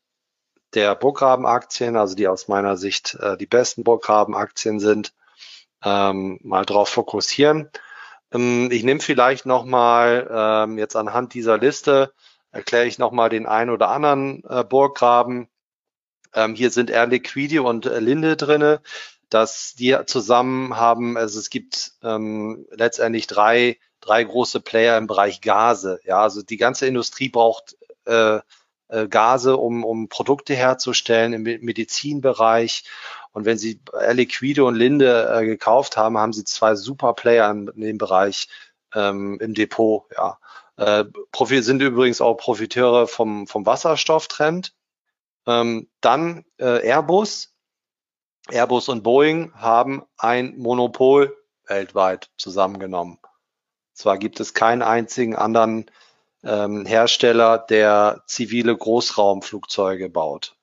S2: der Burggrabenaktien, also die aus meiner Sicht äh, die besten Burggrabenaktien sind, ähm, mal drauf fokussieren. Ähm, ich nehme vielleicht nochmal ähm, jetzt anhand dieser Liste, erkläre ich nochmal den ein oder anderen äh, Burggraben. Ähm, hier sind Air Liquide und äh, Linde drinne, dass die zusammen haben, also es gibt ähm, letztendlich drei, drei große Player im Bereich Gase. Ja, also die ganze Industrie braucht äh, äh, Gase, um, um Produkte herzustellen im Medizinbereich. Und wenn Sie Liquide und Linde äh, gekauft haben, haben Sie zwei super Player in, in dem Bereich ähm, im Depot. Ja. Äh, sind übrigens auch Profiteure vom, vom Wasserstofftrend. Ähm, dann äh, Airbus. Airbus und Boeing haben ein Monopol weltweit zusammengenommen. Zwar gibt es keinen einzigen anderen ähm, Hersteller, der zivile Großraumflugzeuge baut.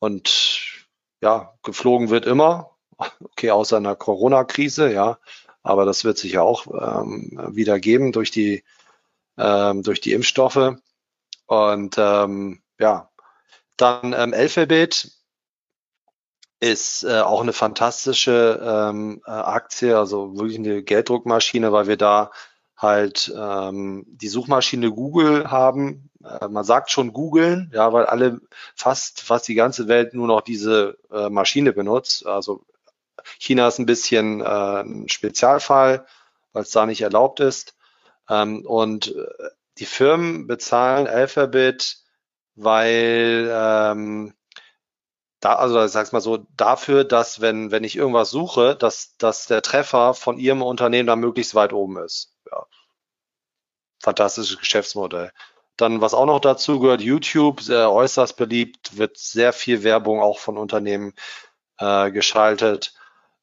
S2: Und ja, geflogen wird immer, okay, außer einer Corona-Krise, ja, aber das wird sich ja auch ähm, wieder geben durch die, ähm, durch die Impfstoffe. Und ähm, ja, dann ähm, Alphabet ist äh, auch eine fantastische ähm, äh, Aktie, also wirklich eine Gelddruckmaschine, weil wir da halt ähm, die Suchmaschine Google haben. Äh, man sagt schon googeln, ja, weil alle fast fast die ganze Welt nur noch diese äh, Maschine benutzt. Also China ist ein bisschen äh, ein Spezialfall, weil es da nicht erlaubt ist. Ähm, und äh, die Firmen bezahlen Alphabet, weil ähm, da, also ich sag's mal so, dafür, dass wenn, wenn ich irgendwas suche, dass, dass der Treffer von ihrem Unternehmen dann möglichst weit oben ist. Ja. Fantastisches Geschäftsmodell. Dann, was auch noch dazu gehört, YouTube, sehr äußerst beliebt, wird sehr viel Werbung auch von Unternehmen äh, geschaltet.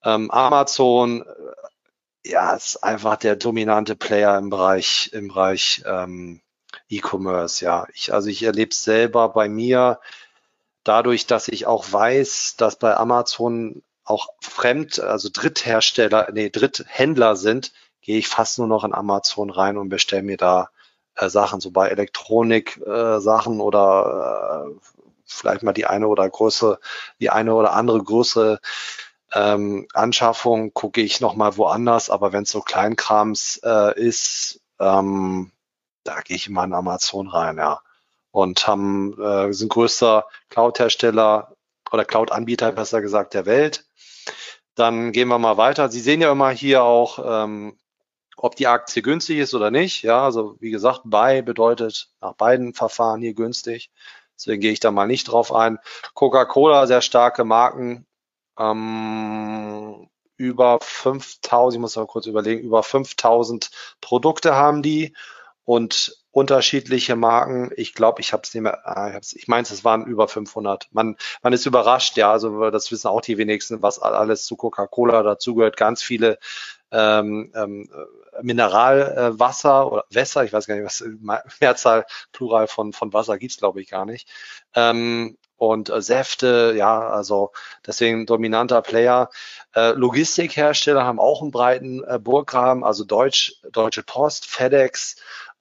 S2: Ähm, Amazon, äh, ja, ist einfach der dominante Player im Bereich, im Bereich ähm, E-Commerce, ja. Ich, also ich erlebe es selber bei mir, dadurch, dass ich auch weiß, dass bei Amazon auch Fremd, also Dritthersteller, nee, Dritthändler sind, gehe ich fast nur noch in Amazon rein und bestelle mir da äh, Sachen, so bei Elektronik äh, oder äh, vielleicht mal die eine oder größere, die eine oder andere größere ähm, Anschaffung gucke ich nochmal woanders, aber wenn es so Kleinkrams äh, ist, ähm, da gehe ich immer in Amazon rein, ja. Und haben, äh, sind größter Cloud-Hersteller oder Cloud-Anbieter, besser gesagt, der Welt. Dann gehen wir mal weiter. Sie sehen ja immer hier auch, ähm, ob die Aktie günstig ist oder nicht. Ja, also wie gesagt, Buy bedeutet nach beiden Verfahren hier günstig. Deswegen gehe ich da mal nicht drauf ein. Coca-Cola, sehr starke Marken. Ähm, über 5000, ich muss mal kurz überlegen, über 5000 Produkte haben die und unterschiedliche Marken. Ich glaube, ich habe es nicht mehr, ah, ich meine, es waren über 500. Man, man ist überrascht, ja, also das wissen auch die wenigsten, was alles zu Coca-Cola dazugehört. Ganz viele ähm, ähm, Mineralwasser oder Wässer, ich weiß gar nicht, was [LAUGHS] Mehrzahl, Plural von, von Wasser gibt's glaube ich, gar nicht. Ähm, und äh, Säfte, ja, also deswegen dominanter Player. Äh, Logistikhersteller haben auch einen breiten äh, Burggraben, also Deutsch, Deutsche Post, FedEx,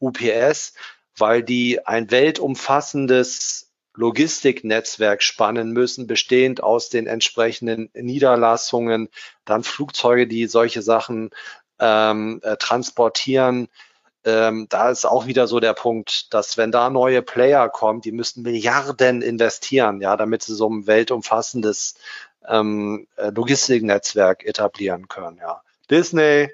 S2: UPS, weil die ein weltumfassendes Logistiknetzwerk spannen müssen, bestehend aus den entsprechenden Niederlassungen, dann Flugzeuge, die solche Sachen ähm, äh, transportieren. Ähm, da ist auch wieder so der Punkt, dass wenn da neue Player kommen, die müssten Milliarden investieren, ja, damit sie so ein weltumfassendes ähm, äh, Logistiknetzwerk etablieren können. Ja. Disney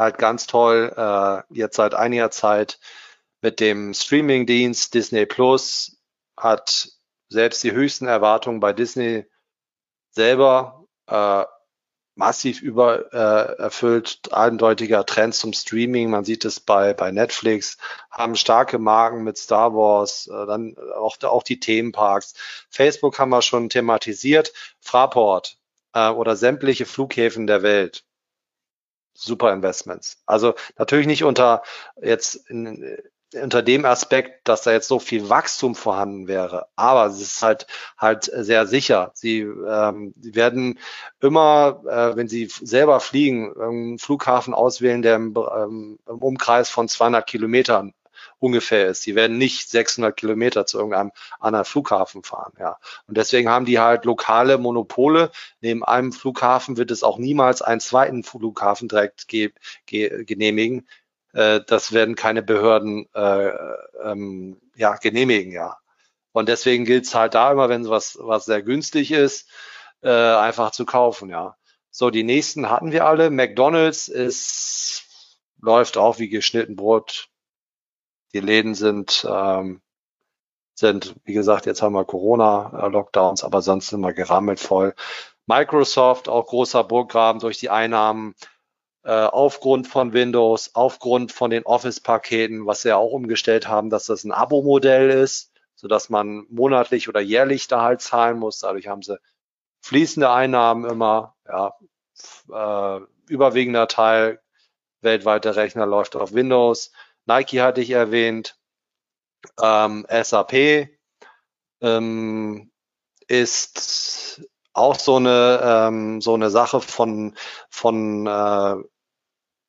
S2: halt ganz toll, äh, jetzt seit einiger Zeit mit dem Streamingdienst Disney Plus hat selbst die höchsten Erwartungen bei Disney selber äh, massiv übererfüllt, äh, eindeutiger Trend zum Streaming. Man sieht es bei, bei Netflix, haben starke Marken mit Star Wars, äh, dann auch, auch die Themenparks. Facebook haben wir schon thematisiert, Fraport äh, oder sämtliche Flughäfen der Welt. Super Investments. Also natürlich nicht unter jetzt in, unter dem Aspekt, dass da jetzt so viel Wachstum vorhanden wäre. Aber es ist halt halt sehr sicher. Sie, ähm, werden immer, äh, wenn sie selber fliegen, einen Flughafen auswählen, der im, ähm, im Umkreis von 200 Kilometern ungefähr ist. Sie werden nicht 600 Kilometer zu irgendeinem anderen Flughafen fahren. Ja. Und deswegen haben die halt lokale Monopole. Neben einem Flughafen wird es auch niemals einen zweiten Flughafen direkt ge ge genehmigen. Äh, das werden keine Behörden äh, ähm, ja, genehmigen, ja. Und deswegen gilt es halt da immer, wenn was, was sehr günstig ist, äh, einfach zu kaufen, ja. So, die nächsten hatten wir alle. McDonalds ist, läuft auch wie geschnitten Brot. Die Läden sind, ähm, sind, wie gesagt, jetzt haben wir Corona-Lockdowns, aber sonst sind wir gerammelt voll. Microsoft, auch großer Burggraben durch die Einnahmen äh, aufgrund von Windows, aufgrund von den Office-Paketen, was sie ja auch umgestellt haben, dass das ein Abo-Modell ist, so dass man monatlich oder jährlich da halt zahlen muss. Dadurch haben sie fließende Einnahmen immer, ja, äh, überwiegender Teil weltweiter Rechner läuft auf Windows. Nike hatte ich erwähnt, ähm, SAP ähm, ist auch so eine ähm, so eine Sache von von äh,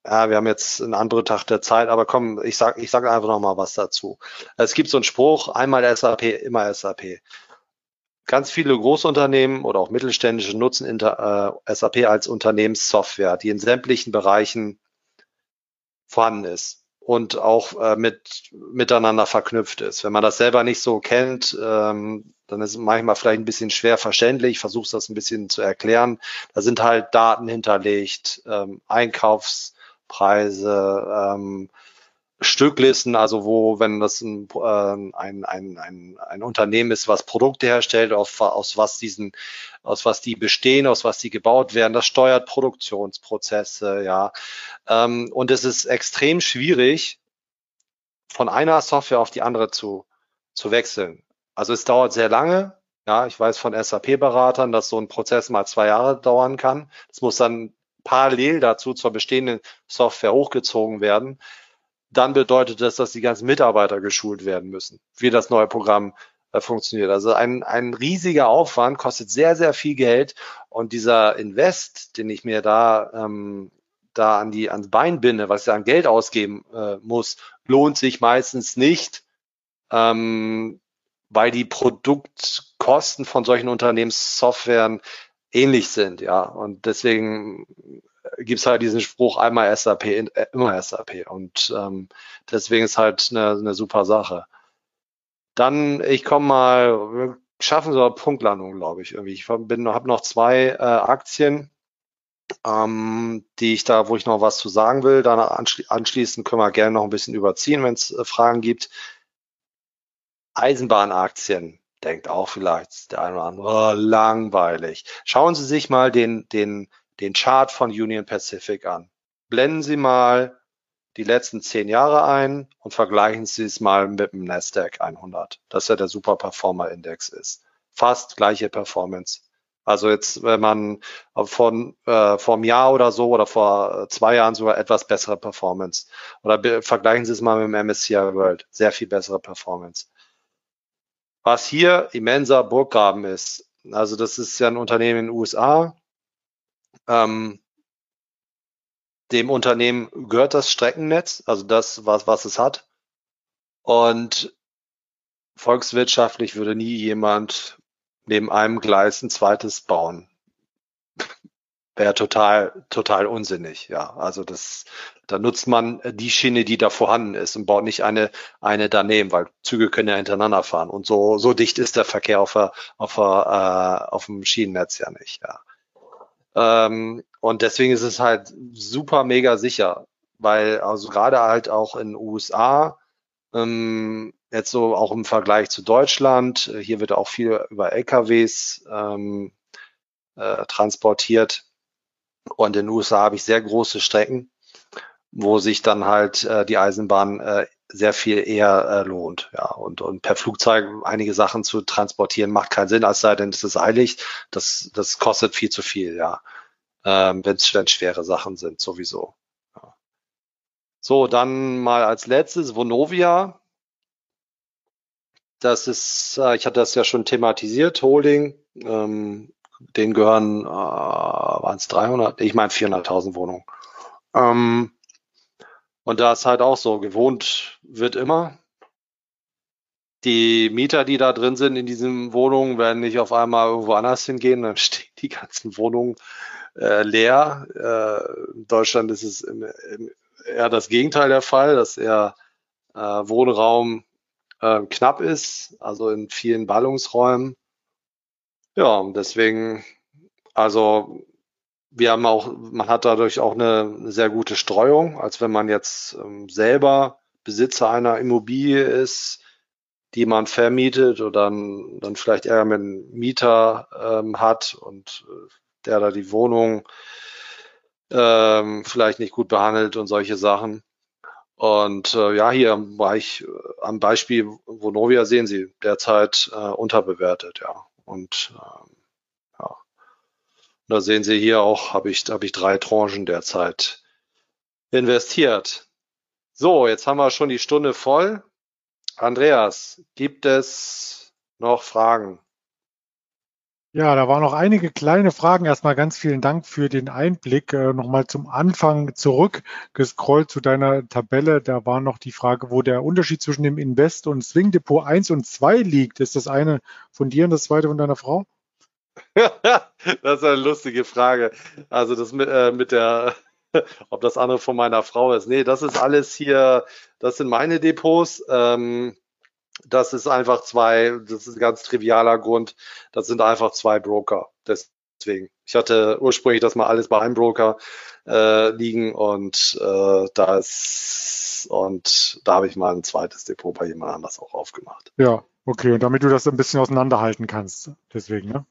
S2: ja, wir haben jetzt einen anderen Tag der Zeit, aber komm, ich sag ich sag einfach noch mal was dazu. Es gibt so einen Spruch: Einmal SAP, immer SAP. Ganz viele Großunternehmen oder auch mittelständische nutzen Inter, äh, SAP als Unternehmenssoftware, die in sämtlichen Bereichen vorhanden ist und auch äh, mit miteinander verknüpft ist. Wenn man das selber nicht so kennt, ähm, dann ist es manchmal vielleicht ein bisschen schwer verständlich. Ich versuche das ein bisschen zu erklären. Da sind halt Daten hinterlegt, ähm, Einkaufspreise, ähm, Stücklisten, also wo, wenn das ein, äh, ein, ein, ein, ein Unternehmen ist, was Produkte herstellt, auf, aus was diesen, aus was die bestehen, aus was die gebaut werden, das steuert Produktionsprozesse, ja. Ähm, und es ist extrem schwierig, von einer Software auf die andere zu, zu wechseln. Also es dauert sehr lange. Ja, ich weiß von SAP-Beratern, dass so ein Prozess mal zwei Jahre dauern kann. Es muss dann parallel dazu zur bestehenden Software hochgezogen werden. Dann bedeutet das, dass die ganzen Mitarbeiter geschult werden müssen, wie das neue Programm äh, funktioniert. Also ein, ein riesiger Aufwand, kostet sehr, sehr viel Geld. Und dieser Invest, den ich mir da, ähm, da an die, ans Bein binde, was ich an Geld ausgeben äh, muss, lohnt sich meistens nicht, ähm, weil die Produktkosten von solchen Unternehmenssoftwaren ähnlich sind, ja. Und deswegen gibt's halt diesen Spruch einmal SAP, äh, immer SAP. Und ähm, deswegen ist halt eine, eine super Sache. Dann, ich komme mal, wir schaffen so eine Punktlandung, glaube ich, irgendwie. Ich bin, habe noch zwei äh, Aktien, ähm, die ich da, wo ich noch was zu sagen will. Dann anschli anschließend können wir gerne noch ein bisschen überziehen, wenn es äh, Fragen gibt. Eisenbahnaktien, denkt auch vielleicht der eine oder andere, oh, langweilig. Schauen Sie sich mal den, den, den Chart von Union Pacific an. Blenden Sie mal die letzten zehn Jahre ein und vergleichen Sie es mal mit dem Nasdaq 100, das ja der Super Performer Index ist. Fast gleiche Performance. Also jetzt, wenn man von äh, vor einem Jahr oder so oder vor zwei Jahren sogar etwas bessere Performance. Oder vergleichen Sie es mal mit dem MSCI World, sehr viel bessere Performance. Was hier immenser Burggraben ist, also das ist ja ein Unternehmen in den USA. Ähm, dem Unternehmen gehört das Streckennetz, also das, was, was es hat. Und volkswirtschaftlich würde nie jemand neben einem Gleis ein zweites bauen. Wäre total, total unsinnig, ja. Also das, da nutzt man die Schiene, die da vorhanden ist und baut nicht eine, eine daneben, weil Züge können ja hintereinander fahren. Und so, so dicht ist der Verkehr auf, der, auf, der, äh, auf dem Schienennetz ja nicht, ja. Ähm, und deswegen ist es halt super mega sicher, weil also gerade halt auch in USA, ähm, jetzt so auch im Vergleich zu Deutschland, äh, hier wird auch viel über LKWs ähm, äh, transportiert. Und in den USA habe ich sehr große Strecken, wo sich dann halt äh, die Eisenbahn äh, sehr viel eher äh, lohnt. Ja, und, und per Flugzeug einige Sachen zu transportieren macht keinen Sinn, als sei denn, es ist eilig. Das, das kostet viel zu viel, ja. Ähm, wenn es schwere Sachen sind, sowieso. Ja. So, dann mal als letztes Vonovia. Das ist, äh, ich hatte das ja schon thematisiert, Holding. Ähm, den gehören, äh, waren es 300, ich meine 400.000 Wohnungen. Ähm, und da ist halt auch so, gewohnt wird immer. Die Mieter, die da drin sind in diesen Wohnungen, werden nicht auf einmal irgendwo anders hingehen, dann [LAUGHS] stehen die ganzen Wohnungen äh, leer. Äh, in Deutschland ist es im, im, eher das Gegenteil der Fall, dass eher äh, Wohnraum äh, knapp ist, also in vielen Ballungsräumen. Ja, deswegen, also wir haben auch, man hat dadurch auch eine, sehr gute Streuung, als wenn man jetzt ähm, selber Besitzer einer Immobilie ist, die man vermietet oder dann, dann vielleicht eher mit einem Mieter ähm, hat und äh, der da die Wohnung ähm, vielleicht nicht gut behandelt und solche Sachen. Und äh, ja, hier war ich äh, am Beispiel Vonovia sehen Sie derzeit äh, unterbewertet, ja. Und ähm, da sehen Sie hier auch, habe ich, habe ich drei Tranchen derzeit investiert. So, jetzt haben wir schon die Stunde voll. Andreas, gibt es noch Fragen?
S1: Ja, da waren noch einige kleine Fragen. Erstmal ganz vielen Dank für den Einblick. Äh, Nochmal zum Anfang zurückgescrollt zu deiner Tabelle. Da war noch die Frage, wo der Unterschied zwischen dem Invest und Swing Depot 1 und 2 liegt. Ist das eine von dir und das zweite von deiner Frau? [LAUGHS]
S2: das ist eine lustige Frage. Also das mit, äh, mit der, [LAUGHS] ob das andere von meiner Frau ist. Nee, das ist alles hier, das sind meine Depots. Ähm, das ist einfach zwei, das ist ein ganz trivialer Grund, das sind einfach zwei Broker. Deswegen. Ich hatte ursprünglich das mal alles bei einem Broker äh, liegen und äh, da ist und da habe ich mal ein zweites Depot bei jemand anders auch aufgemacht.
S1: Ja, okay. Und damit du das ein bisschen auseinanderhalten kannst, deswegen, ne?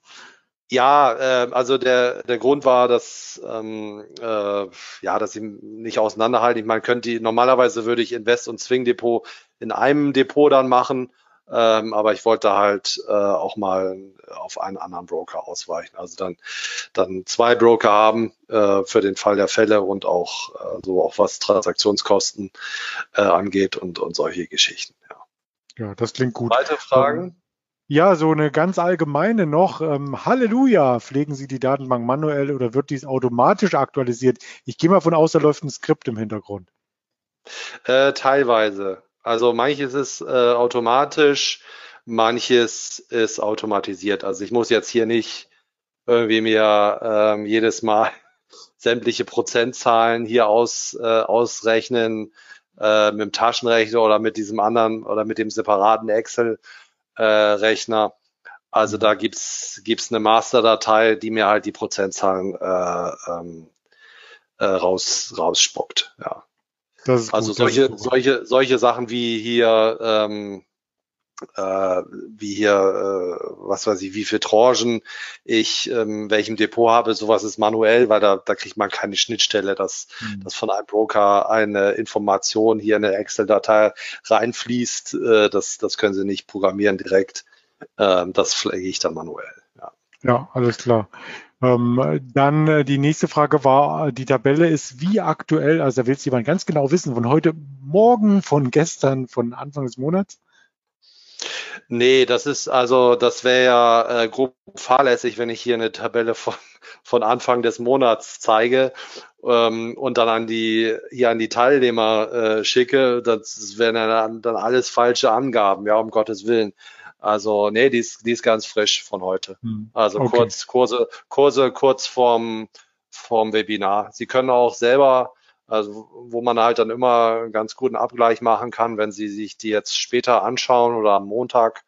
S2: Ja, äh, also der, der Grund war, dass ähm, äh, ja, dass sie nicht auseinanderhalten. Ich meine, könnte die, normalerweise würde ich Invest und Swing Depot in einem Depot dann machen. Ähm, aber ich wollte halt äh, auch mal auf einen anderen Broker ausweichen. Also dann, dann zwei Broker haben äh, für den Fall der Fälle und auch äh, so auch was Transaktionskosten äh, angeht und, und solche Geschichten.
S1: Ja. das klingt gut.
S2: Weitere Fragen? Ähm,
S1: ja, so eine ganz allgemeine noch. Ähm, Halleluja, pflegen Sie die Datenbank manuell oder wird dies automatisch aktualisiert? Ich gehe mal von aus, da läuft ein Skript im Hintergrund.
S2: Äh, teilweise. Also manches ist äh, automatisch, manches ist automatisiert. Also ich muss jetzt hier nicht irgendwie mir ähm, jedes Mal [LAUGHS] sämtliche Prozentzahlen hier aus, äh, ausrechnen äh, mit dem Taschenrechner oder mit diesem anderen oder mit dem separaten Excel äh, Rechner. Also da gibt's gibt's eine Masterdatei, die mir halt die Prozentzahlen äh, ähm, äh, raus rausspuckt. Ja. also gut, solche solche solche Sachen wie hier ähm, äh, wie hier, äh, was weiß ich, wie viele Tranchen ich ähm, welchem Depot habe, sowas ist manuell, weil da, da kriegt man keine Schnittstelle, dass, mhm. dass von einem Broker eine Information hier in eine Excel-Datei reinfließt. Äh, das, das können Sie nicht programmieren direkt. Äh, das pflege ich dann manuell.
S1: Ja, ja alles klar. Ähm, dann äh, die nächste Frage war, die Tabelle ist wie aktuell, also da will es jemand ganz genau wissen, von heute Morgen, von gestern, von Anfang des Monats?
S2: Nee, das ist also, das wäre ja äh, grob fahrlässig, wenn ich hier eine Tabelle von, [LAUGHS] von Anfang des Monats zeige ähm, und dann an die hier an die Teilnehmer äh, schicke. Das wären dann, dann alles falsche Angaben, ja, um Gottes Willen. Also, nee, die ist, die ist ganz frisch von heute. Hm. Also okay. kurz, Kurse, Kurse kurz vorm, vorm Webinar. Sie können auch selber also wo man halt dann immer einen ganz guten Abgleich machen kann, wenn Sie sich die jetzt später anschauen oder am Montag,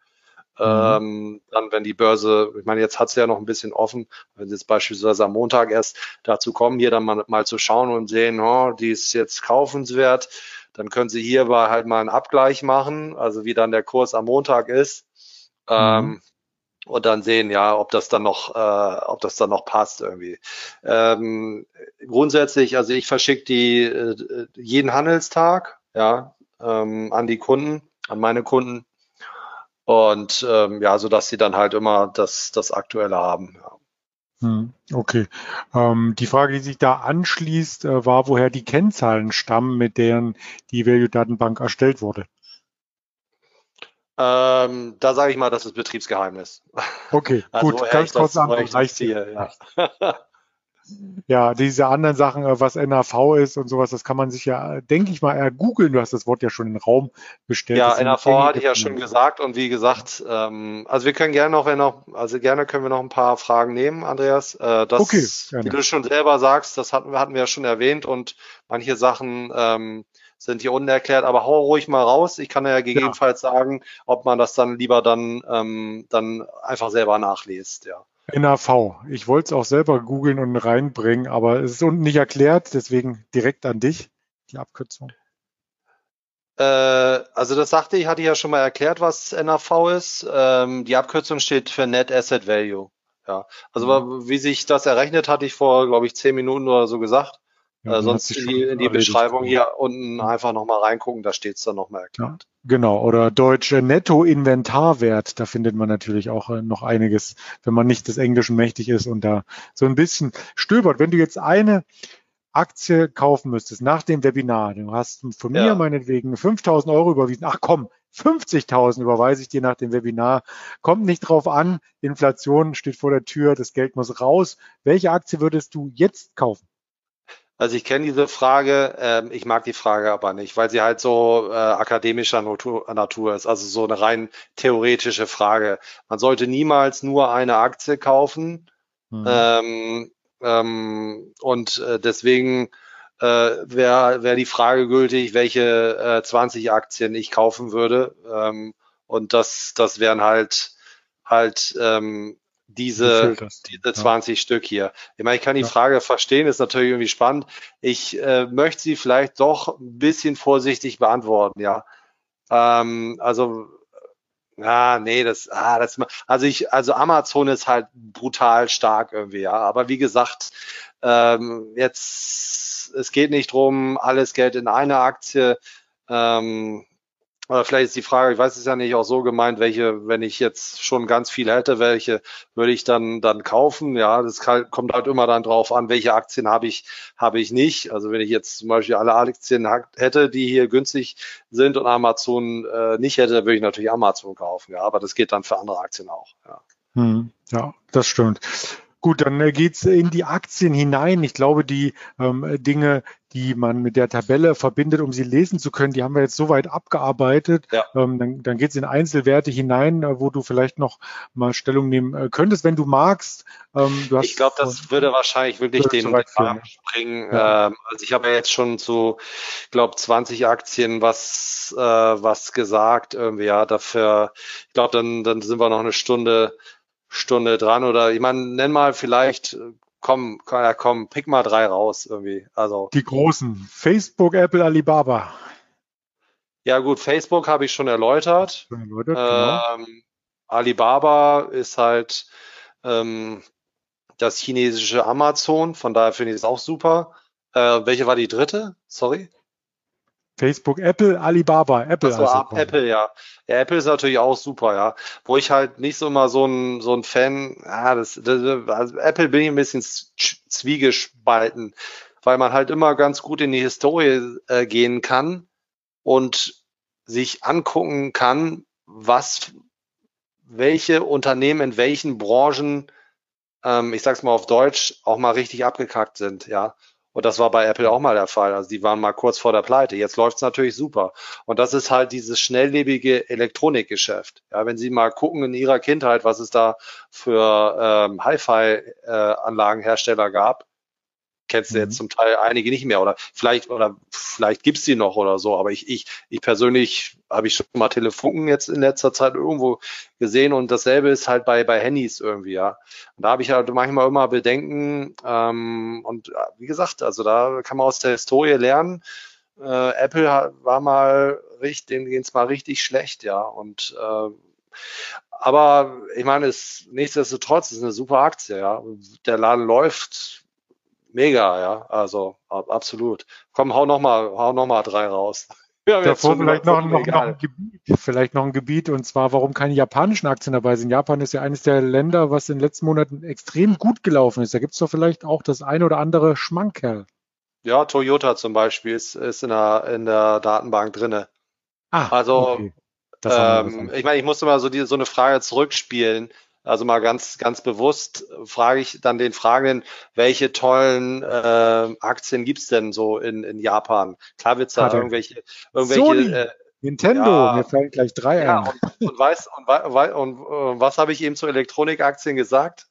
S2: mhm. ähm, dann wenn die Börse, ich meine, jetzt hat sie ja noch ein bisschen offen, wenn Sie jetzt beispielsweise am Montag erst dazu kommen, hier dann mal, mal zu schauen und sehen, oh, die ist jetzt kaufenswert, dann können Sie hier halt mal einen Abgleich machen, also wie dann der Kurs am Montag ist. Mhm. Ähm, und dann sehen, ja, ob das dann noch, äh, ob das dann noch passt irgendwie. Ähm, grundsätzlich, also ich verschicke die äh, jeden Handelstag, ja, ähm, an die Kunden, an meine Kunden und ähm, ja, so dass sie dann halt immer das, das Aktuelle haben. Ja.
S1: Hm, okay. Ähm, die Frage, die sich da anschließt, äh, war, woher die Kennzahlen stammen, mit deren die Value-Datenbank erstellt wurde.
S2: Ähm, da sage ich mal, das ist Betriebsgeheimnis.
S1: Okay, [LAUGHS] also gut, ganz kurz an reicht hier. Ja. [LAUGHS] ja, diese anderen Sachen, äh, was NAV ist und sowas, das kann man sich ja, denke ich mal, eher googeln. Du hast das Wort ja schon in den Raum gestellt.
S2: Ja, NAV hatte ich ja schon gesagt und wie gesagt, ähm, also wir können gerne noch, wenn noch, also gerne können wir noch ein paar Fragen nehmen, Andreas. Äh, das, okay, gerne. wie du schon selber sagst, das hatten, hatten wir ja schon erwähnt und manche Sachen ähm, sind hier unerklärt, aber hau ruhig mal raus. Ich kann ja gegebenenfalls ja. sagen, ob man das dann lieber dann, ähm, dann einfach selber nachliest, ja.
S1: NAV. Ich wollte es auch selber googeln und reinbringen, aber es ist unten nicht erklärt, deswegen direkt an dich, die Abkürzung.
S2: Äh, also das sagte ich, hatte ich ja schon mal erklärt, was NAV ist. Ähm, die Abkürzung steht für Net Asset Value. Ja, also mhm. wie sich das errechnet, hatte ich vor, glaube ich, zehn Minuten oder so gesagt. Ja, äh, sonst in die, in die Beschreibung hier unten einfach nochmal reingucken, da steht es dann nochmal erklärt.
S1: Ja, genau, oder deutsche Netto-Inventarwert, da findet man natürlich auch äh, noch einiges, wenn man nicht des Englischen mächtig ist und da so ein bisschen stöbert. Wenn du jetzt eine Aktie kaufen müsstest nach dem Webinar, du hast von mir ja. meinetwegen 5000 Euro überwiesen, ach komm, 50.000 überweise ich dir nach dem Webinar. Kommt nicht drauf an, Inflation steht vor der Tür, das Geld muss raus. Welche Aktie würdest du jetzt kaufen?
S2: Also ich kenne diese Frage, ähm, ich mag die Frage aber nicht, weil sie halt so äh, akademischer Natur, Natur ist, also so eine rein theoretische Frage. Man sollte niemals nur eine Aktie kaufen mhm. ähm, ähm, und äh, deswegen äh, wäre wär die Frage gültig, welche äh, 20 Aktien ich kaufen würde ähm, und das, das wären halt halt ähm, diese, diese 20 ja. Stück hier. Ich meine, ich kann die ja. Frage verstehen, ist natürlich irgendwie spannend. Ich äh, möchte sie vielleicht doch ein bisschen vorsichtig beantworten, ja. Ähm, also, ja, nee, das, ah, das, also ich, also Amazon ist halt brutal stark irgendwie, ja. Aber wie gesagt, ähm, jetzt, es geht nicht drum, alles Geld in eine Aktie. Ähm, oder vielleicht ist die Frage, ich weiß es ja nicht, auch so gemeint, welche, wenn ich jetzt schon ganz viel hätte, welche würde ich dann dann kaufen? Ja, das kommt halt immer dann drauf an, welche Aktien habe ich habe ich nicht. Also wenn ich jetzt zum Beispiel alle Aktien hätte, die hier günstig sind und Amazon äh, nicht hätte, würde ich natürlich Amazon kaufen. Ja, aber das geht dann für andere Aktien auch. Ja,
S1: hm, ja das stimmt. Gut, dann äh, geht's in die Aktien hinein. Ich glaube, die ähm, Dinge, die man mit der Tabelle verbindet, um sie lesen zu können, die haben wir jetzt soweit abgearbeitet. Ja. Ähm, dann dann geht es in Einzelwerte hinein, äh, wo du vielleicht noch mal Stellung nehmen äh, könntest, wenn du magst.
S2: Ähm, du ich glaube, das würde wahrscheinlich wirklich den Rahmen springen. Ja. Ähm, also ich habe ja jetzt schon zu, glaube 20 Aktien was äh, was gesagt. Irgendwie ja, dafür. Ich glaube, dann dann sind wir noch eine Stunde Stunde dran oder ich meine, nenn mal vielleicht, komm, komm, komm, pick mal drei raus irgendwie. Also
S1: die großen Facebook, Apple, Alibaba.
S2: Ja gut, Facebook habe ich schon erläutert. Schon erläutert genau. ähm, Alibaba ist halt ähm, das chinesische Amazon, von daher finde ich es auch super. Äh, welche war die dritte? Sorry.
S1: Facebook, Apple, Alibaba, Apple.
S2: Also ab Apple, ja. ja. Apple ist natürlich auch super, ja. Wo ich halt nicht so immer so ein, so ein Fan, ja, das, das also Apple bin ich ein bisschen zwiegespalten, weil man halt immer ganz gut in die Historie äh, gehen kann und sich angucken kann, was, welche Unternehmen in welchen Branchen, ähm, ich sag's mal auf Deutsch, auch mal richtig abgekackt sind, ja. Und das war bei Apple auch mal der Fall. Also die waren mal kurz vor der Pleite. Jetzt läuft's natürlich super. Und das ist halt dieses schnelllebige Elektronikgeschäft. Ja, wenn Sie mal gucken in Ihrer Kindheit, was es da für ähm, Hi-Fi-Anlagenhersteller äh, gab, kennst du jetzt mhm. zum Teil einige nicht mehr oder vielleicht oder vielleicht gibt's die noch oder so, aber ich ich ich persönlich habe ich schon mal Telefunken jetzt in letzter Zeit irgendwo gesehen und dasselbe ist halt bei bei Handys irgendwie ja. Und da habe ich halt manchmal immer Bedenken ähm, und wie gesagt, also da kann man aus der Historie lernen. Äh, Apple war mal richtig, denen ging's mal richtig schlecht, ja und äh, aber ich meine, es nichtsdestotrotz ist eine super Aktie, ja. Der Laden läuft mega, ja. Also ab, absolut. Komm, hau noch mal, hau noch mal drei raus. [LAUGHS]
S1: Davor vielleicht noch, noch, noch, ein Gebiet, vielleicht noch ein Gebiet und zwar, warum keine japanischen Aktien dabei sind. Japan ist ja eines der Länder, was in den letzten Monaten extrem gut gelaufen ist. Da gibt es doch vielleicht auch das eine oder andere Schmankerl.
S2: Ja, Toyota zum Beispiel ist, ist in, der, in der Datenbank drinne. Ah, also okay. ähm, ich meine, ich musste mal so, die, so eine Frage zurückspielen. Also mal ganz, ganz bewusst frage ich dann den Fragenden, welche tollen äh, Aktien gibt's denn so in, in Japan? Klar wird's da irgendwelche, irgendwelche
S1: äh, Nintendo, ja, mir fallen gleich drei ja,
S2: ein. Und, und, weiß, und, und, und äh, was habe ich eben zu Elektronikaktien gesagt?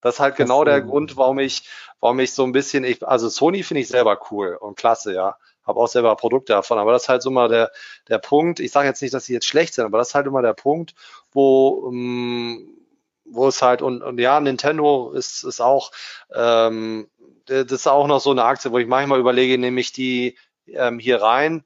S2: Das ist halt genau das, der Grund, warum ich, warum ich so ein bisschen, ich, also Sony finde ich selber cool und klasse, ja. Habe auch selber Produkte davon, aber das ist halt so mal der, der Punkt. Ich sage jetzt nicht, dass sie jetzt schlecht sind, aber das ist halt immer der Punkt, wo ähm, wo es halt und, und ja, Nintendo ist, ist auch, ähm, das ist auch noch so eine Aktie, wo ich manchmal überlege, nehme ich die ähm, hier rein.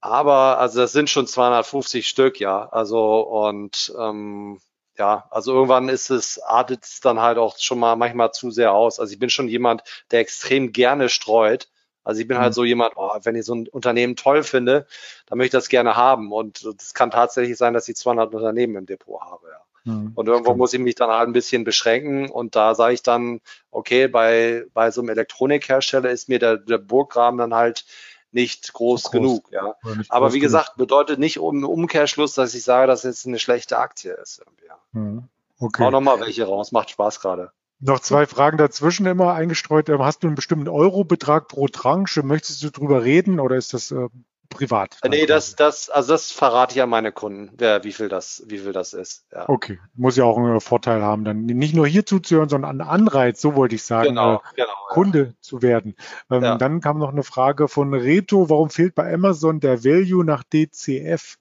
S2: Aber also das sind schon 250 Stück, ja. Also und ähm, ja, also irgendwann ist es, artet es dann halt auch schon mal manchmal zu sehr aus. Also ich bin schon jemand, der extrem gerne streut. Also ich bin halt mhm. so jemand, oh, wenn ich so ein Unternehmen toll finde, dann möchte ich das gerne haben. Und es kann tatsächlich sein, dass ich 200 Unternehmen im Depot habe. Ja. Mhm. Und irgendwo muss ich mich dann halt ein bisschen beschränken. Und da sage ich dann, okay, bei, bei so einem Elektronikhersteller ist mir der, der Burggraben dann halt nicht groß, groß. genug. Ja. Aber wie gesagt, genug. bedeutet nicht um Umkehrschluss, dass ich sage, dass jetzt eine schlechte Aktie ist. Ja. Mhm. Okay. Hau nochmal welche raus, macht Spaß gerade.
S1: Noch zwei Fragen dazwischen immer eingestreut. Ähm, hast du einen bestimmten Eurobetrag pro Tranche? Möchtest du drüber reden oder ist das äh, privat.
S2: Nee, das, das, also das verrate ich an meine Kunden, wer, wie viel das, wie viel das ist.
S1: Ja. Okay, muss ja auch einen Vorteil haben, dann nicht nur hier zuzuhören, sondern einen Anreiz, so wollte ich sagen, genau, äh, genau, Kunde ja. zu werden. Ähm, ja. Dann kam noch eine Frage von Reto, warum fehlt bei Amazon der Value nach DCF?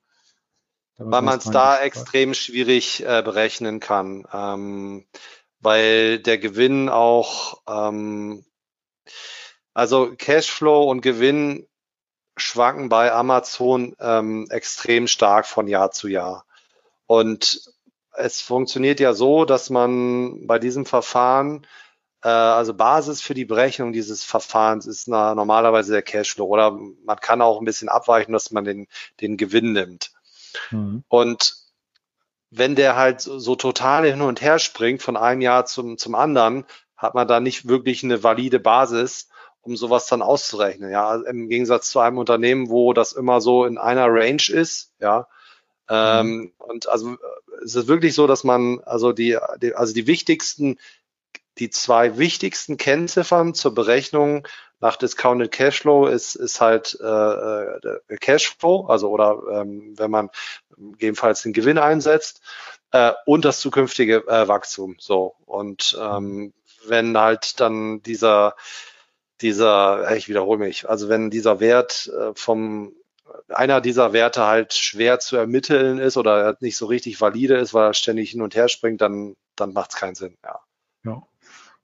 S2: Weil man es da extrem schwierig äh, berechnen kann, ähm, weil der Gewinn auch, ähm, also Cashflow und Gewinn schwanken bei Amazon ähm, extrem stark von Jahr zu Jahr. Und es funktioniert ja so, dass man bei diesem Verfahren äh, also Basis für die Berechnung dieses Verfahrens ist na, normalerweise der Cashflow oder man kann auch ein bisschen abweichen, dass man den, den Gewinn nimmt. Mhm. Und wenn der halt so, so, total hin und her springt von einem Jahr zum, zum anderen, hat man da nicht wirklich eine valide Basis, um sowas dann auszurechnen. Ja, im Gegensatz zu einem Unternehmen, wo das immer so in einer Range ist, ja. Ähm, mhm. und also es ist wirklich so, dass man also die, die, also die wichtigsten, die zwei wichtigsten Kennziffern zur Berechnung nach Discounted Cashflow ist, ist halt äh, äh Cashflow, also oder ähm, wenn man gegebenenfalls den Gewinn einsetzt äh, und das zukünftige äh, Wachstum. So und ähm, wenn halt dann dieser dieser, ich wiederhole mich, also wenn dieser Wert äh, vom einer dieser Werte halt schwer zu ermitteln ist oder nicht so richtig valide ist, weil er ständig hin und her springt, dann, dann macht es keinen Sinn. Ja.
S1: ja.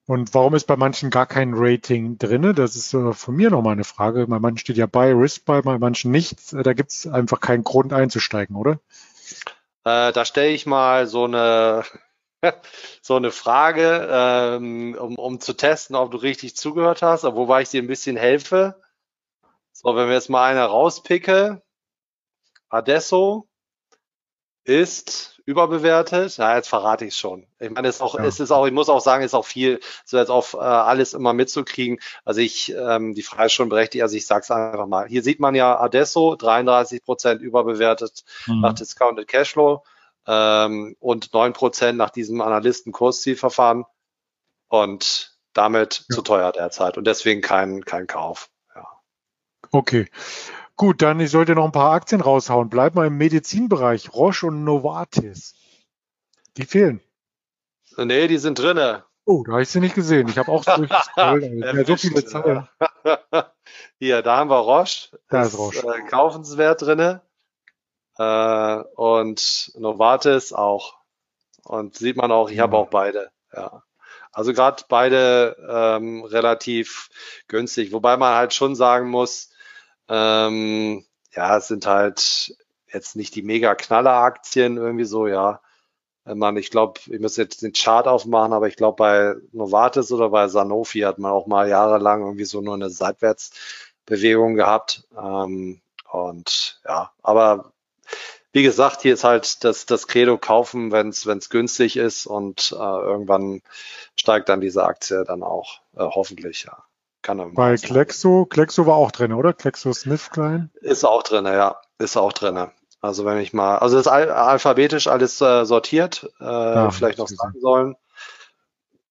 S1: Und warum ist bei manchen gar kein Rating drin? Das ist äh, von mir nochmal eine Frage. Bei manchen steht ja bei Risk bei, bei manchen nichts. Da gibt es einfach keinen Grund einzusteigen, oder?
S2: Äh, da stelle ich mal so eine [LAUGHS] so eine Frage, ähm, um, um zu testen, ob du richtig zugehört hast, wobei ich dir ein bisschen helfe. So, wenn wir jetzt mal eine rauspicke, Adesso ist überbewertet. Ja, jetzt verrate ich es schon. Ich meine, es ist auch, ja. es ist auch, ich muss auch sagen, es ist auch viel, so jetzt auf äh, alles immer mitzukriegen. Also ich, ähm, die Frage ist schon berechtigt, also ich sage es einfach mal. Hier sieht man ja Adesso, 33 Prozent überbewertet mhm. nach Discounted Cashflow ähm, und neun Prozent nach diesem Analysten-Kurszielverfahren und damit ja. zu teuer derzeit und deswegen kein, kein Kauf. Ja.
S1: Okay. Gut, dann ich sollte noch ein paar Aktien raushauen. Bleib mal im Medizinbereich. Roche und Novartis. Die fehlen.
S2: Nee, die sind drinne.
S1: Oh, da habe ich sie nicht gesehen. Ich habe auch [LAUGHS] ja,
S2: so viele Zahlen. [LAUGHS] Hier, da haben wir Roche.
S1: Da ist, ist Roche.
S2: Äh, kaufenswert drinne. Äh, und Novartis auch. Und sieht man auch, ich habe auch beide. Ja. Also gerade beide ähm, relativ günstig, wobei man halt schon sagen muss, ähm, ja, es sind halt jetzt nicht die mega knaller Aktien irgendwie so, ja. Man, ich glaube, ich muss jetzt den Chart aufmachen, aber ich glaube, bei Novartis oder bei Sanofi hat man auch mal jahrelang irgendwie so nur eine Seitwärtsbewegung gehabt. Ähm, und ja, aber wie gesagt, hier ist halt das, das Credo kaufen, wenn es günstig ist und äh, irgendwann steigt dann diese Aktie dann auch äh, hoffentlich, ja.
S1: Kann Bei Klexo, Klexo war auch drin, oder? Klexo Smith Klein?
S2: Ist auch drin, ja. Ist auch drin. Also wenn ich mal, also das ist al alphabetisch alles äh, sortiert, äh, ja, vielleicht noch sagen sollen.